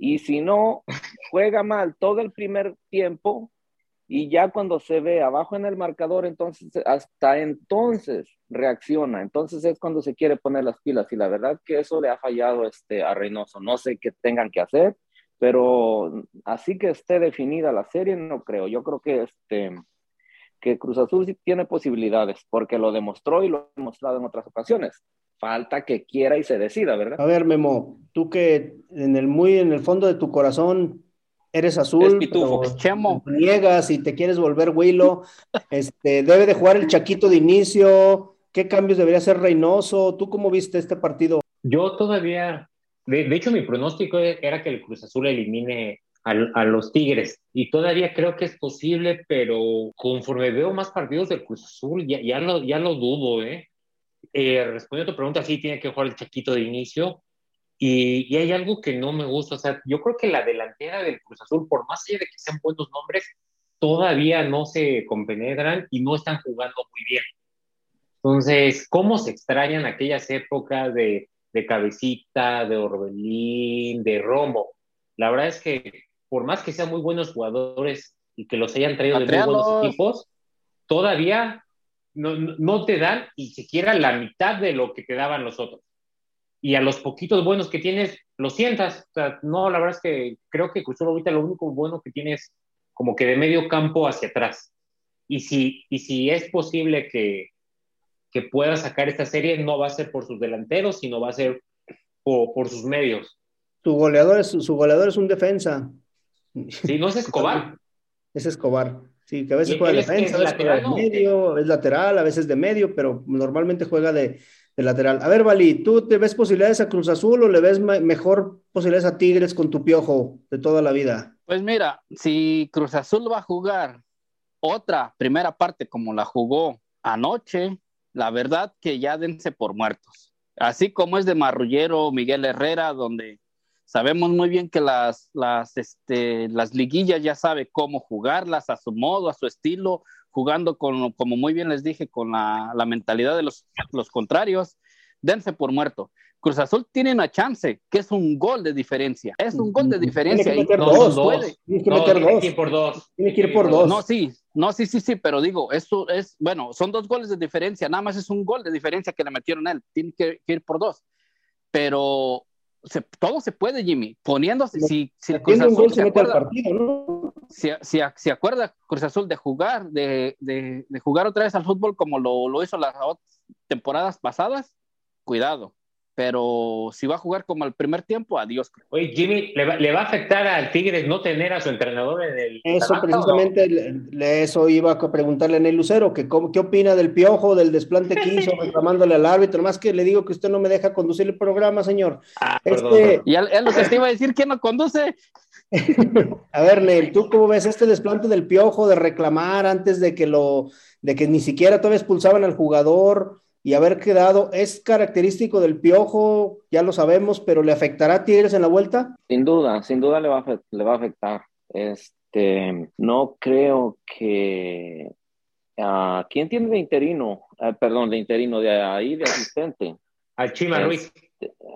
Y si no, juega mal todo el primer tiempo y ya cuando se ve abajo en el marcador, entonces hasta entonces reacciona. Entonces es cuando se quiere poner las pilas y la verdad que eso le ha fallado este, a Reynoso. No sé qué tengan que hacer, pero así que esté definida la serie, no creo. Yo creo que este que Cruz Azul sí tiene posibilidades, porque lo demostró y lo ha demostrado en otras ocasiones. Falta que quiera y se decida, ¿verdad? A ver, Memo, tú que en el muy en el fondo de tu corazón eres azul, Es pitufo. pero Chemo. niegas y te quieres volver Willow, [laughs] este, debe de jugar el Chaquito de inicio, ¿qué cambios debería hacer Reynoso? ¿Tú cómo viste este partido? Yo todavía, de, de hecho mi pronóstico era que el Cruz Azul elimine al- a, los Tigres y todavía creo que es posible, pero conforme veo más partidos del Cruz Azul ya, ya, lo, ya lo dudo, ¿eh? Eh, respondiendo a tu pregunta, sí, tiene que jugar el Chaquito de inicio y, y hay algo que no me gusta, o sea, yo creo que la delantera del Cruz Azul, por más allá de que sean buenos nombres, todavía no se compenetran y no están jugando muy bien. Entonces, ¿cómo se extrañan aquellas épocas de, de Cabecita, de Orbelín, de Romo? La verdad es que por más que sean muy buenos jugadores y que los hayan traído de muy buenos equipos, todavía no, no- te dan ni siquiera la mitad de lo que te daban los otros. Y a los poquitos buenos que tienes, los sientas. O sea, no, la verdad es que creo que Cruz Azul ahorita lo único bueno que tienes como que de medio campo hacia atrás. Y si, y si es posible que, que pueda sacar esta serie, no va a ser por sus delanteros, sino va a ser por, por sus medios. Su goleador es, su goleador es un defensa. Si no es [laughs] Escobar, Es Escobar. Sí, que a veces ¿Y juega defensa, a veces juega de medio, es lateral, a veces de medio, pero normalmente juega de, de lateral. A ver, Vali, ¿tú te ves posibilidades a Cruz Azul o le ves mejor posibilidades a Tigres con tu piojo de toda la vida? Pues mira, si Cruz Azul va a jugar otra primera parte como la jugó anoche, la verdad que ya dense por muertos. Así como es de Marrullero, Miguel Herrera, donde sabemos muy bien que las, las, este, las liguillas ya sabe cómo jugarlas a su modo, a su estilo, jugando con, como muy bien les dije, con la, la mentalidad de los, los contrarios, dense por muerto. Cruz Azul tiene una chance, que es un gol de diferencia. Es un gol de Tiene diferencia. que y meter dos, dos. Tienes que No, meter tiene dos. que ir por dos. Tiene que ir por dos. No, sí, no, sí, sí, sí, pero digo, eso es, bueno, son dos goles de diferencia, nada más es un gol de diferencia que le metieron a él, tiene que, que ir por dos. Pero se- todo se puede, Jimmy, poniéndose, si, si Cruz Azul gol se acuerda, partido, ¿no? si, si, si acuerda Cruz Azul de jugar, de, de, de jugar otra vez al fútbol como lo, lo hizo las temporadas pasadas, cuidado. Pero si va a jugar como el primer tiempo, adiós. Oye, Jimmy, ¿le va, le va a afectar al Tigres no tener a su entrenador en el. Eso la no? precisamente, le- eso iba a preguntarle a Ney Lucero, que cómo- qué opina del piojo, del desplante que hizo, [laughs] reclamándole al árbitro, más que le digo que usted no me deja conducir el programa, señor. Ah, Este, perdón. Y él, él lo que te iba a decir, ¿quién lo conduce? [laughs] A ver, Neil, ¿tú cómo ves este desplante del piojo de reclamar antes de que lo, de que ni siquiera todavía expulsaban al jugador y haber quedado? ¿Es característico del piojo? Ya lo sabemos, pero ¿le afectará a Tigres en la vuelta? Sin duda, sin duda le va a, le va a afectar. Este, no creo que ah, ¿quién tiene de interino? Ah, perdón, de interino de ahí, de asistente. Al Chima Es- Ruiz.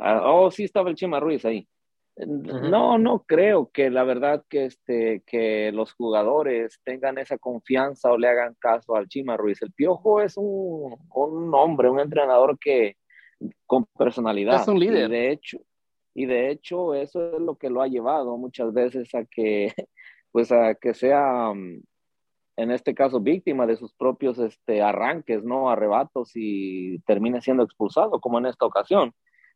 Ah, oh, sí estaba el Chima Ruiz ahí. No, no creo que la verdad que este que los jugadores tengan esa confianza o le hagan caso al Chima Ruiz. El Piojo es un, un hombre, un entrenador que con personalidad. Es un líder. Y de hecho, y de hecho eso es lo que lo ha llevado muchas veces a que [laughs] pues a que sea um, en este caso víctima de sus propios este arranques, no arrebatos y termine siendo expulsado como en esta ocasión.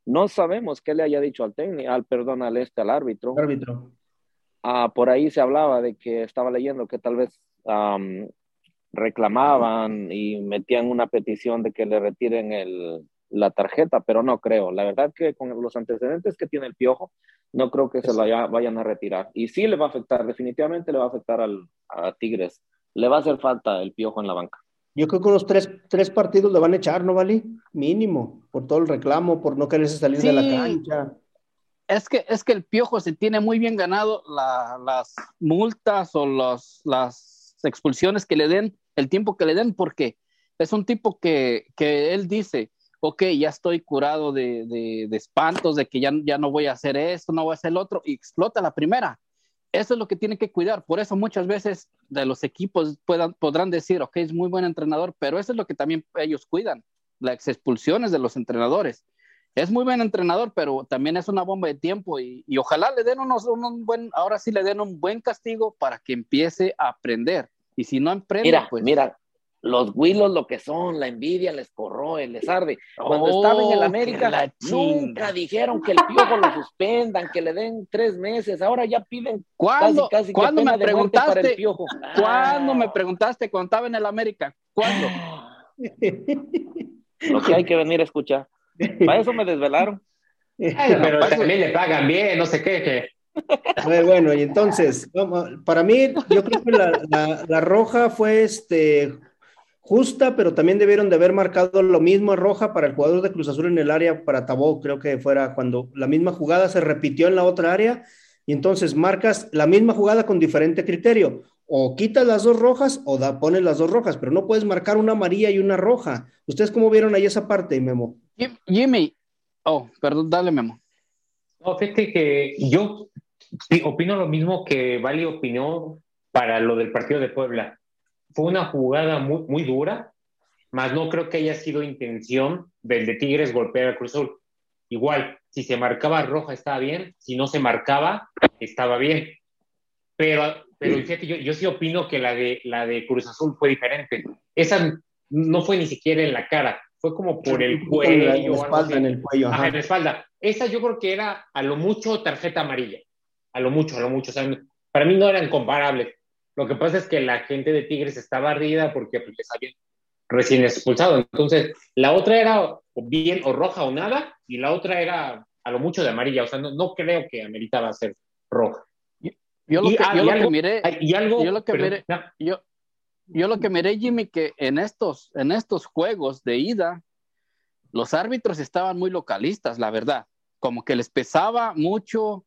No sabemos qué le haya dicho al técnico, al perdón, al este, al árbitro. Árbitro. Ah, por ahí se hablaba de que estaba leyendo que tal vez am, reclamaban y metían una petición de que le retiren el, la tarjeta, pero no creo. La verdad que con los antecedentes que tiene el Piojo, no creo que se lo haya- vayan a retirar. Y sí le va a afectar, definitivamente le va a afectar al, a Tigres. Le va a hacer falta el Piojo en la banca. Yo creo que unos tres, tres partidos le van a echar, ¿no, Vali? Mínimo, por todo el reclamo, por no quererse salir de la cancha. Es que, es que el piojo se tiene muy bien ganado la- las multas o los, las expulsiones que le den, el tiempo que le den, porque es un tipo que, que él dice, ok, ya estoy curado de, de- de espantos, de que ya, ya no voy a hacer esto, no voy a hacer el otro, y explota la primera. Eso es lo que tiene que cuidar. Por eso muchas veces de los equipos puedan, podrán decir, ok, es muy buen entrenador, pero eso es lo que también ellos cuidan, las expulsiones de los entrenadores es muy buen entrenador, pero también es una bomba de tiempo y, y ojalá le den unos, unos buen, ahora sí le den un buen castigo para que empiece a aprender. Y si no aprende, Mira, pues. mira, los Willos lo que son, la envidia les corroe, les arde. Cuando Oh, estaba en el que América, nunca dijeron que el piojo lo suspendan, que le den tres meses. Ahora ya piden ¿Cuándo, casi, casi que ¿cuándo pena me de muerte para el preguntaste? piojo. ¿Cuándo Ah, me preguntaste cuando estaba en el América? ¿Cuándo? Lo que hay que venir a escuchar. Para eso me desvelaron. Ay, pero también le pagan bien, no sé qué. que- A ver, bueno, y entonces, para mí, yo creo que la, la- la roja fue este, justa, pero también debieron de haber marcado lo mismo a roja para el jugador de Cruz Azul en el área, para Tabó, creo que fuera cuando la misma jugada se repitió en la otra área, y entonces marcas la misma jugada con diferente criterio. O quitas las dos rojas o da, pones las dos rojas, pero no puedes marcar una amarilla y una roja. ¿Ustedes cómo vieron ahí esa parte, Memo? Jim- Jimmy. Oh, perdón, dale, Memo. No, fíjate que yo opino lo mismo que Vali opinó para lo del partido de Puebla. Fue una jugada muy, muy dura, más no creo que haya sido intención del de Tigres golpear a Cruz Azul. Igual, si se marcaba roja estaba bien, si no se marcaba, estaba bien. Pero, pero fíjate, yo, yo sí opino que la de, la de Cruz Azul fue diferente. Esa no fue ni siquiera en la cara, fue como por el En cuello. la, o algo espalda, en el cuello. Ajá, ajá. en la espalda. Esa yo creo que era a lo mucho tarjeta amarilla. A lo mucho, a lo mucho. O sea, para mí no eran comparables. Lo que pasa es que la gente de Tigres estaba ardida porque pues, les habían recién expulsado. Entonces, la otra era bien o roja o nada, y la otra era a lo mucho de amarilla. O sea, no, no creo que ameritaba ser roja. Yo lo, Y- que, yo lo que miré, Y algo. Yo lo que miré- yo lo que miré, Jimmy, que en estos, en estos juegos de ida, los árbitros estaban muy localistas, la verdad. Como que les pesaba mucho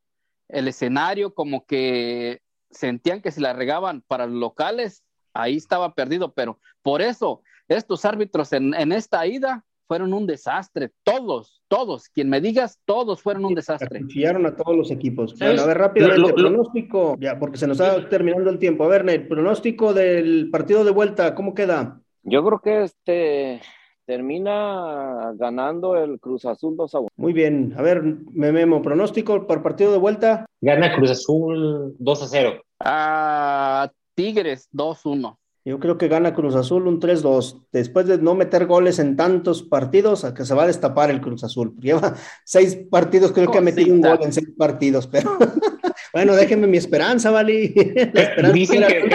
el escenario, como que sentían que si la regaban para los locales, ahí estaba perdido. Pero por eso, estos árbitros en, en esta ida fueron un desastre. Todos, todos, quien me digas, todos fueron un desastre. Acuchillaron a todos los equipos. ¿Sabes? Bueno, a ver, rápidamente, Lo- lo- lo- pronóstico, ya, porque se nos está terminando el tiempo. A ver, Nel, pronóstico del partido de vuelta, ¿cómo queda? Yo creo que este termina ganando el Cruz Azul 2 a 1. Muy bien, a ver, me memo, pronóstico para partido de vuelta. Gana Cruz Azul 2 a 0. Ah, Tigres 2-1. Yo creo que gana Cruz Azul un 3-2. Después de no meter goles en tantos partidos, a que se va a destapar el Cruz Azul. Lleva [laughs] seis partidos, creo que ha metido un gol en seis partidos, pero [laughs] bueno, déjenme mi esperanza, esperanza [laughs] Dicen que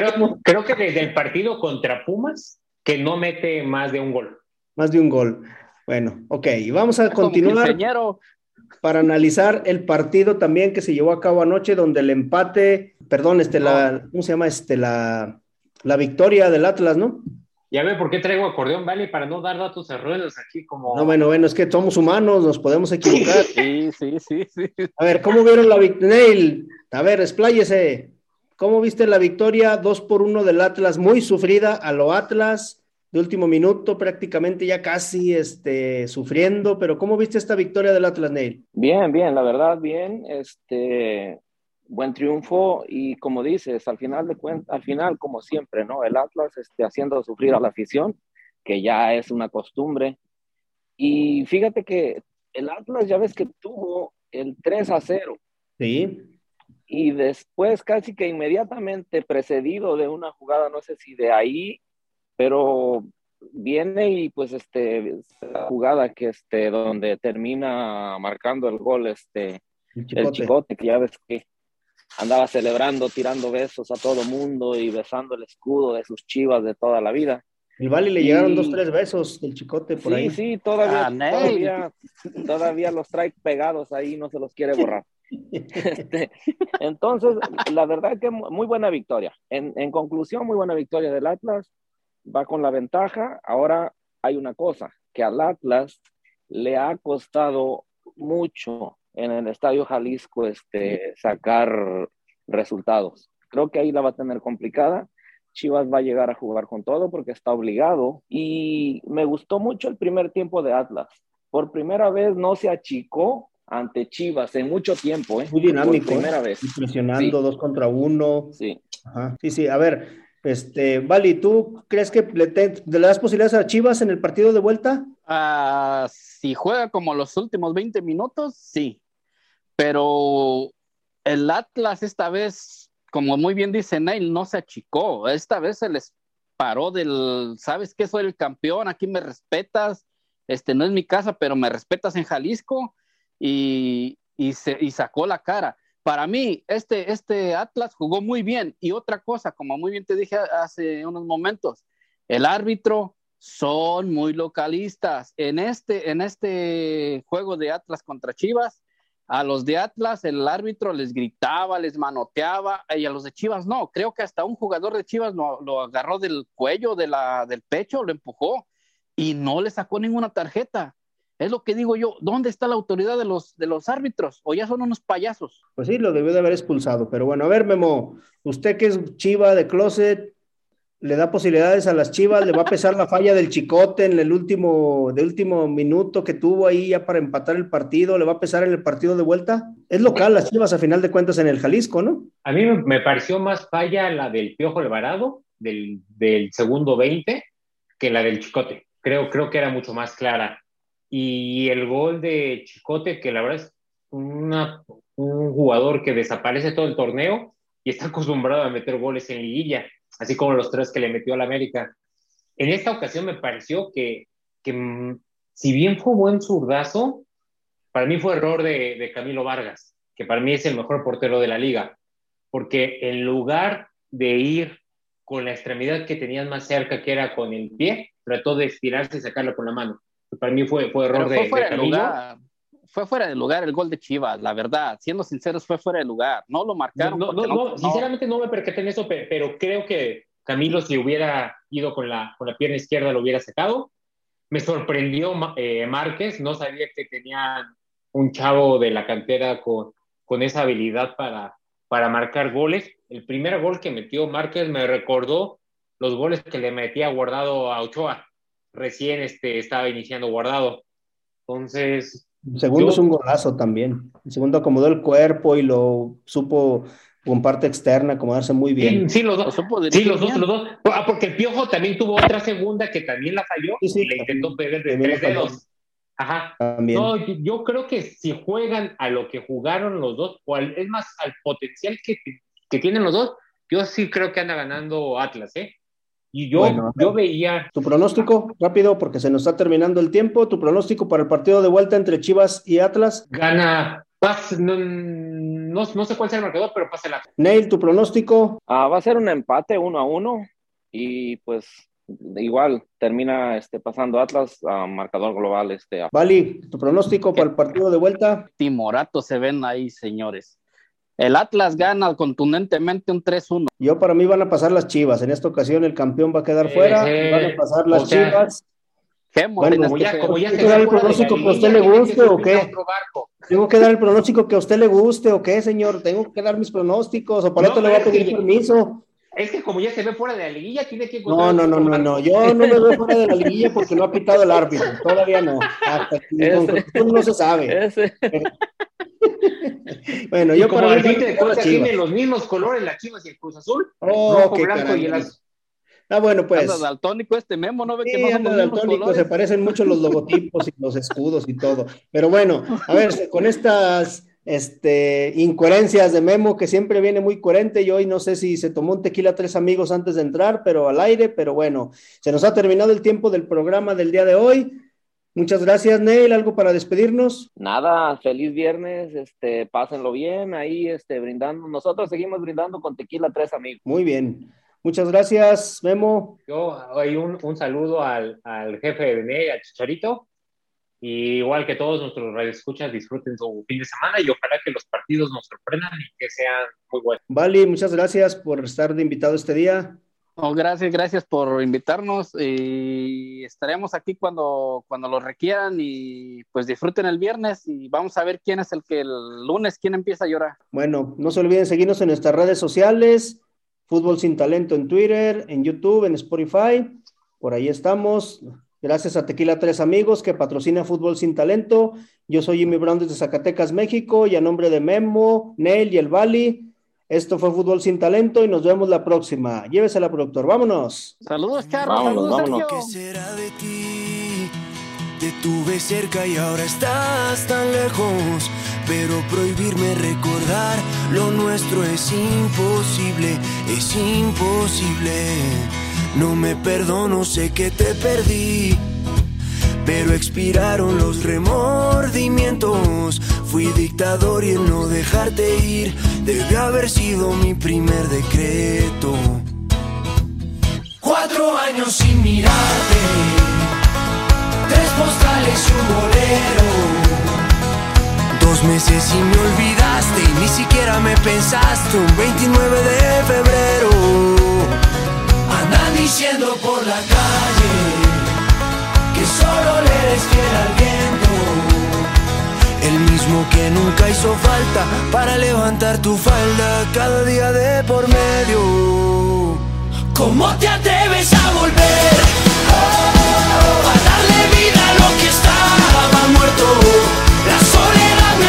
creo que desde el partido contra Pumas, que no mete más de un gol. Más de un gol. Bueno, ok, y vamos a Como continuar. para analizar el partido también que se llevó a cabo anoche, donde el empate, perdón, este, la, ¿cómo se llama? Este, la, la victoria del Atlas, ¿no? Ya ve por qué traigo acordeón, ¿vale? Para no dar datos erróneos aquí como... No, bueno, bueno, es que somos humanos, nos podemos equivocar. [laughs] Sí, sí, sí, sí. A ver, ¿cómo vieron la victoria? Neil, a ver, expláyese. ¿Cómo viste la victoria 2 por 1 del Atlas? Muy sufrida a lo Atlas, de último minuto, prácticamente ya casi este, sufriendo, pero ¿cómo viste esta victoria del Atlas, Neil? Bien, bien, la verdad, bien. Este, buen triunfo y como dices, al final de cuentas, al final, como siempre, ¿no? El Atlas este, haciendo sufrir a la afición, que ya es una costumbre. Y fíjate que el Atlas ya ves que tuvo el 3 a 0 Sí, y después casi que inmediatamente precedido de una jugada, no sé si de ahí, pero viene y pues este la jugada que este donde termina marcando el gol este el el chicote. chicote que ya ves que andaba celebrando, tirando besos a todo mundo y besando el escudo de sus chivas de toda la vida. El Vale le Y- llegaron dos, tres besos del chicote por Sí, ahí. sí, todavía, Ah, todavía, todavía los trae pegados ahí, no se los quiere borrar. [laughs] Este, entonces, la verdad que mu- muy buena victoria. En, en conclusión, muy buena victoria del Atlas. Va con la ventaja. Ahora hay una cosa, que al Atlas le ha costado mucho en el Estadio Jalisco este, sacar resultados. Creo que ahí la va a tener complicada. Chivas va a llegar a jugar con todo porque está obligado. Y me gustó mucho el primer tiempo de Atlas. Por primera vez no se achicó ante Chivas en mucho tiempo. ¿eh? Muy dinámico. Por primera ¿eh? vez. Impresionando, Sí. dos contra uno. Sí. Ajá. Sí, sí. A ver, este, Vali, ¿tú crees que le, te- das posibilidades a Chivas en el partido de vuelta? Ah, si juega como los últimos 20 minutos, sí. Pero el Atlas esta vez, como muy bien dice Neil, no se achicó. Esta vez se les paró del, ¿sabes qué? Soy el campeón, aquí me respetas. Este no es mi casa, pero me respetas en Jalisco y, y, se, y sacó la cara. Para mí, este, este Atlas jugó muy bien. Y otra cosa, como muy bien te dije hace unos momentos, el árbitro son muy localistas. En este, en este juego de Atlas contra Chivas, a los de Atlas el árbitro les gritaba, les manoteaba, y a los de Chivas no. Creo que hasta un jugador de Chivas lo, lo agarró del cuello, del pecho, lo empujó y no le sacó ninguna tarjeta. Es lo que digo yo, ¿dónde está la autoridad de los, de los árbitros? ¿O ya son unos payasos? Pues sí, lo debió de haber expulsado. Pero bueno, a ver, Memo, usted que es Chiva de Closet, ¿le da posibilidades a las Chivas? ¿Le va a pesar la falla del Chicote en el último, de último minuto que tuvo ahí ya para empatar el partido? ¿Le va a pesar en el partido de vuelta? Es local las Chivas a final de cuentas en el Jalisco, ¿no? A mí me- pareció más falla la del Piojo Alvarado, del, del segundo 20, que la del Chicote. creo, creo que era mucho más clara. Y el gol de Chicote, que la verdad es un jugador que desaparece todo el torneo y está [laughs] acostumbrado a meter goles en liguilla, así como los tres que le metió al América. En esta ocasión me pareció que, que mm, si bien fue buen zurdazo, para mí fue error de, de Camilo Vargas, que para mí es el mejor portero de la liga, porque en lugar de ir con la extremidad que tenían más cerca, que era con el pie, trató de estirarse y sacarlo con la mano. Para mí fue, fue error fue de, fuera de lugar. Fue fuera de lugar el gol de Chivas, la verdad. Siendo sinceros, fue fuera de lugar. No lo marcaron. no, no, no, sinceramente no me percaté en eso, pe- pero creo que Camilo, si hubiera ido con la, con la pierna izquierda, lo hubiera sacado. Me sorprendió eh, Márquez, no sabía que tenían un chavo de la cantera con, con esa habilidad para, para marcar goles. El primer gol que metió Márquez me recordó los goles que le metía guardado a Ochoa. Recién este, estaba iniciando guardado. Entonces, El segundo Yo- es un golazo también. El segundo acomodó el cuerpo y lo supo con parte externa acomodarse muy bien. sí, sí, los Lo dos. supo Sí, los dos, los dos. Ah, porque el Piojo también tuvo otra segunda que también la falló Sí, sí, y le intentó pegar de tres dedos. Ajá. También. No, yo- yo creo que si juegan a lo que jugaron los dos, o al- es más, al potencial que, que tienen los dos, yo sí creo que anda ganando Atlas, ¿eh? Y yo, Bueno, yo veía, Tu pronóstico, rápido, porque se nos está terminando el tiempo. Tu pronóstico para el partido de vuelta entre Chivas y Atlas. gana, paz, no, no, no sé cuál sea el marcador, pero pasa el Atlas. Neil, tu pronóstico. Ah, va a ser un empate uno a uno y pues igual termina este, pasando Atlas a marcador global. Este, a- Vali, tu pronóstico para el partido de vuelta. Timorato se ven ahí, señores. El Atlas gana contundentemente un 3-1. Yo para mí van a pasar las Chivas. En esta ocasión el campeón va a quedar Eh, fuera. eh, van a pasar las o sea, Chivas. Gemo, Bueno, tienes Como que ya, ser- como ya ¿Hay se que dar el pronóstico que a usted le guste o qué? Tengo que dar el pronóstico que a usted le guste o qué, señor. Tengo que dar mis pronósticos. O para No, esto le voy a pedir que- permiso. Es que como ya se ve fuera de la liguilla, tiene que No, no, no, no, no. Yo no me veo fuera de la liguilla porque no ha pitado el árbitro. Todavía no. Hasta con [laughs] Ese- Azul no se sabe. Ese, [laughs] Bueno, Y yo como para mí a de Chivas. tienen los mismos colores las Chivas y el Cruz Azul, Oh, rojo, qué blanco caray. y el azul. Ah, bueno, pues. Anda daltónico este memo, ¿no ve que Sí, no son anda daltónico, se parecen mucho los logotipos y los escudos y todo. Pero bueno, a ver, con estas este, incoherencias de Memo, que siempre viene muy coherente, y hoy no sé si se tomó un tequila tres amigos antes de entrar, pero al aire, pero bueno, se nos ha terminado el tiempo del programa del día de hoy. Muchas gracias, Neil. ¿Algo para despedirnos? nada, feliz viernes, este, pásenlo bien ahí, este, brindando. Nosotros seguimos brindando con tequila tres amigos. Muy bien. Muchas gracias, Memo. Yo hay un, un saludo al, al jefe de Bené, al Chicharito, y igual que todos nuestros radioescuchas disfruten su fin de semana y ojalá que los partidos nos sorprendan y que sean muy buenos. Vali, muchas gracias por estar de invitado este día. No, gracias, gracias por invitarnos y estaremos aquí cuando, cuando lo requieran y pues disfruten el viernes y vamos a ver quién es el que el lunes, quién empieza a llorar. Bueno, no se olviden seguirnos en nuestras redes sociales, Fútbol Sin Talento en Twitter, en YouTube, en Spotify. Por ahí estamos. Gracias a Tequila Tres Amigos que patrocina Fútbol Sin Talento. Yo soy Jimmy Brown desde Zacatecas, México, y a nombre de Memo, Nel y el Bali, esto fue Fútbol Sin Talento y nos vemos la próxima. Llévesela, productor. Vámonos. Saludos, Charro. Vámonos, saludos, vámonos. ¿Qué será de ti? Te tuve cerca y ahora estás tan lejos. Pero prohibirme recordar lo nuestro es imposible, es imposible. No me perdono, sé que te perdí. Pero expiraron los remordimientos. Fui dictador y el no dejarte ir debe haber sido mi primer decreto. Cuatro años sin mirarte, tres postales y un bolero. Dos meses y me olvidaste y ni siquiera me pensaste un 29 de febrero. Andan diciendo por la calle que solo le eres fiel al. El mismo que nunca hizo falta para levantar tu falda cada día de por medio. ¿Cómo te atreves a volver? A darle vida a lo que estaba muerto. La soledad me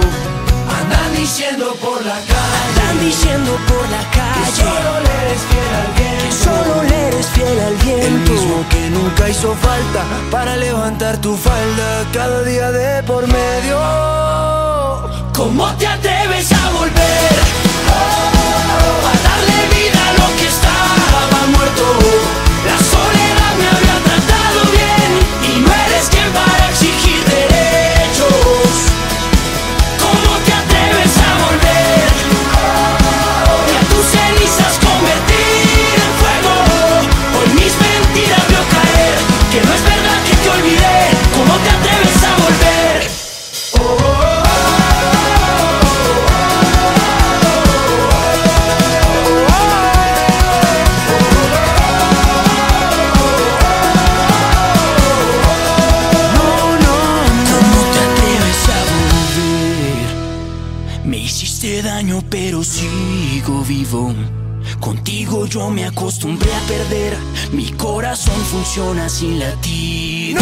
Diciendo por la calle. Andan diciendo por la Que calle solo le eres fiel al viento. que solo le eres fiel al El viento. mismo que nunca hizo falta para levantar tu falda cada día de por medio. ¿Cómo te atreves a volver? Mi corazón funciona sin latir.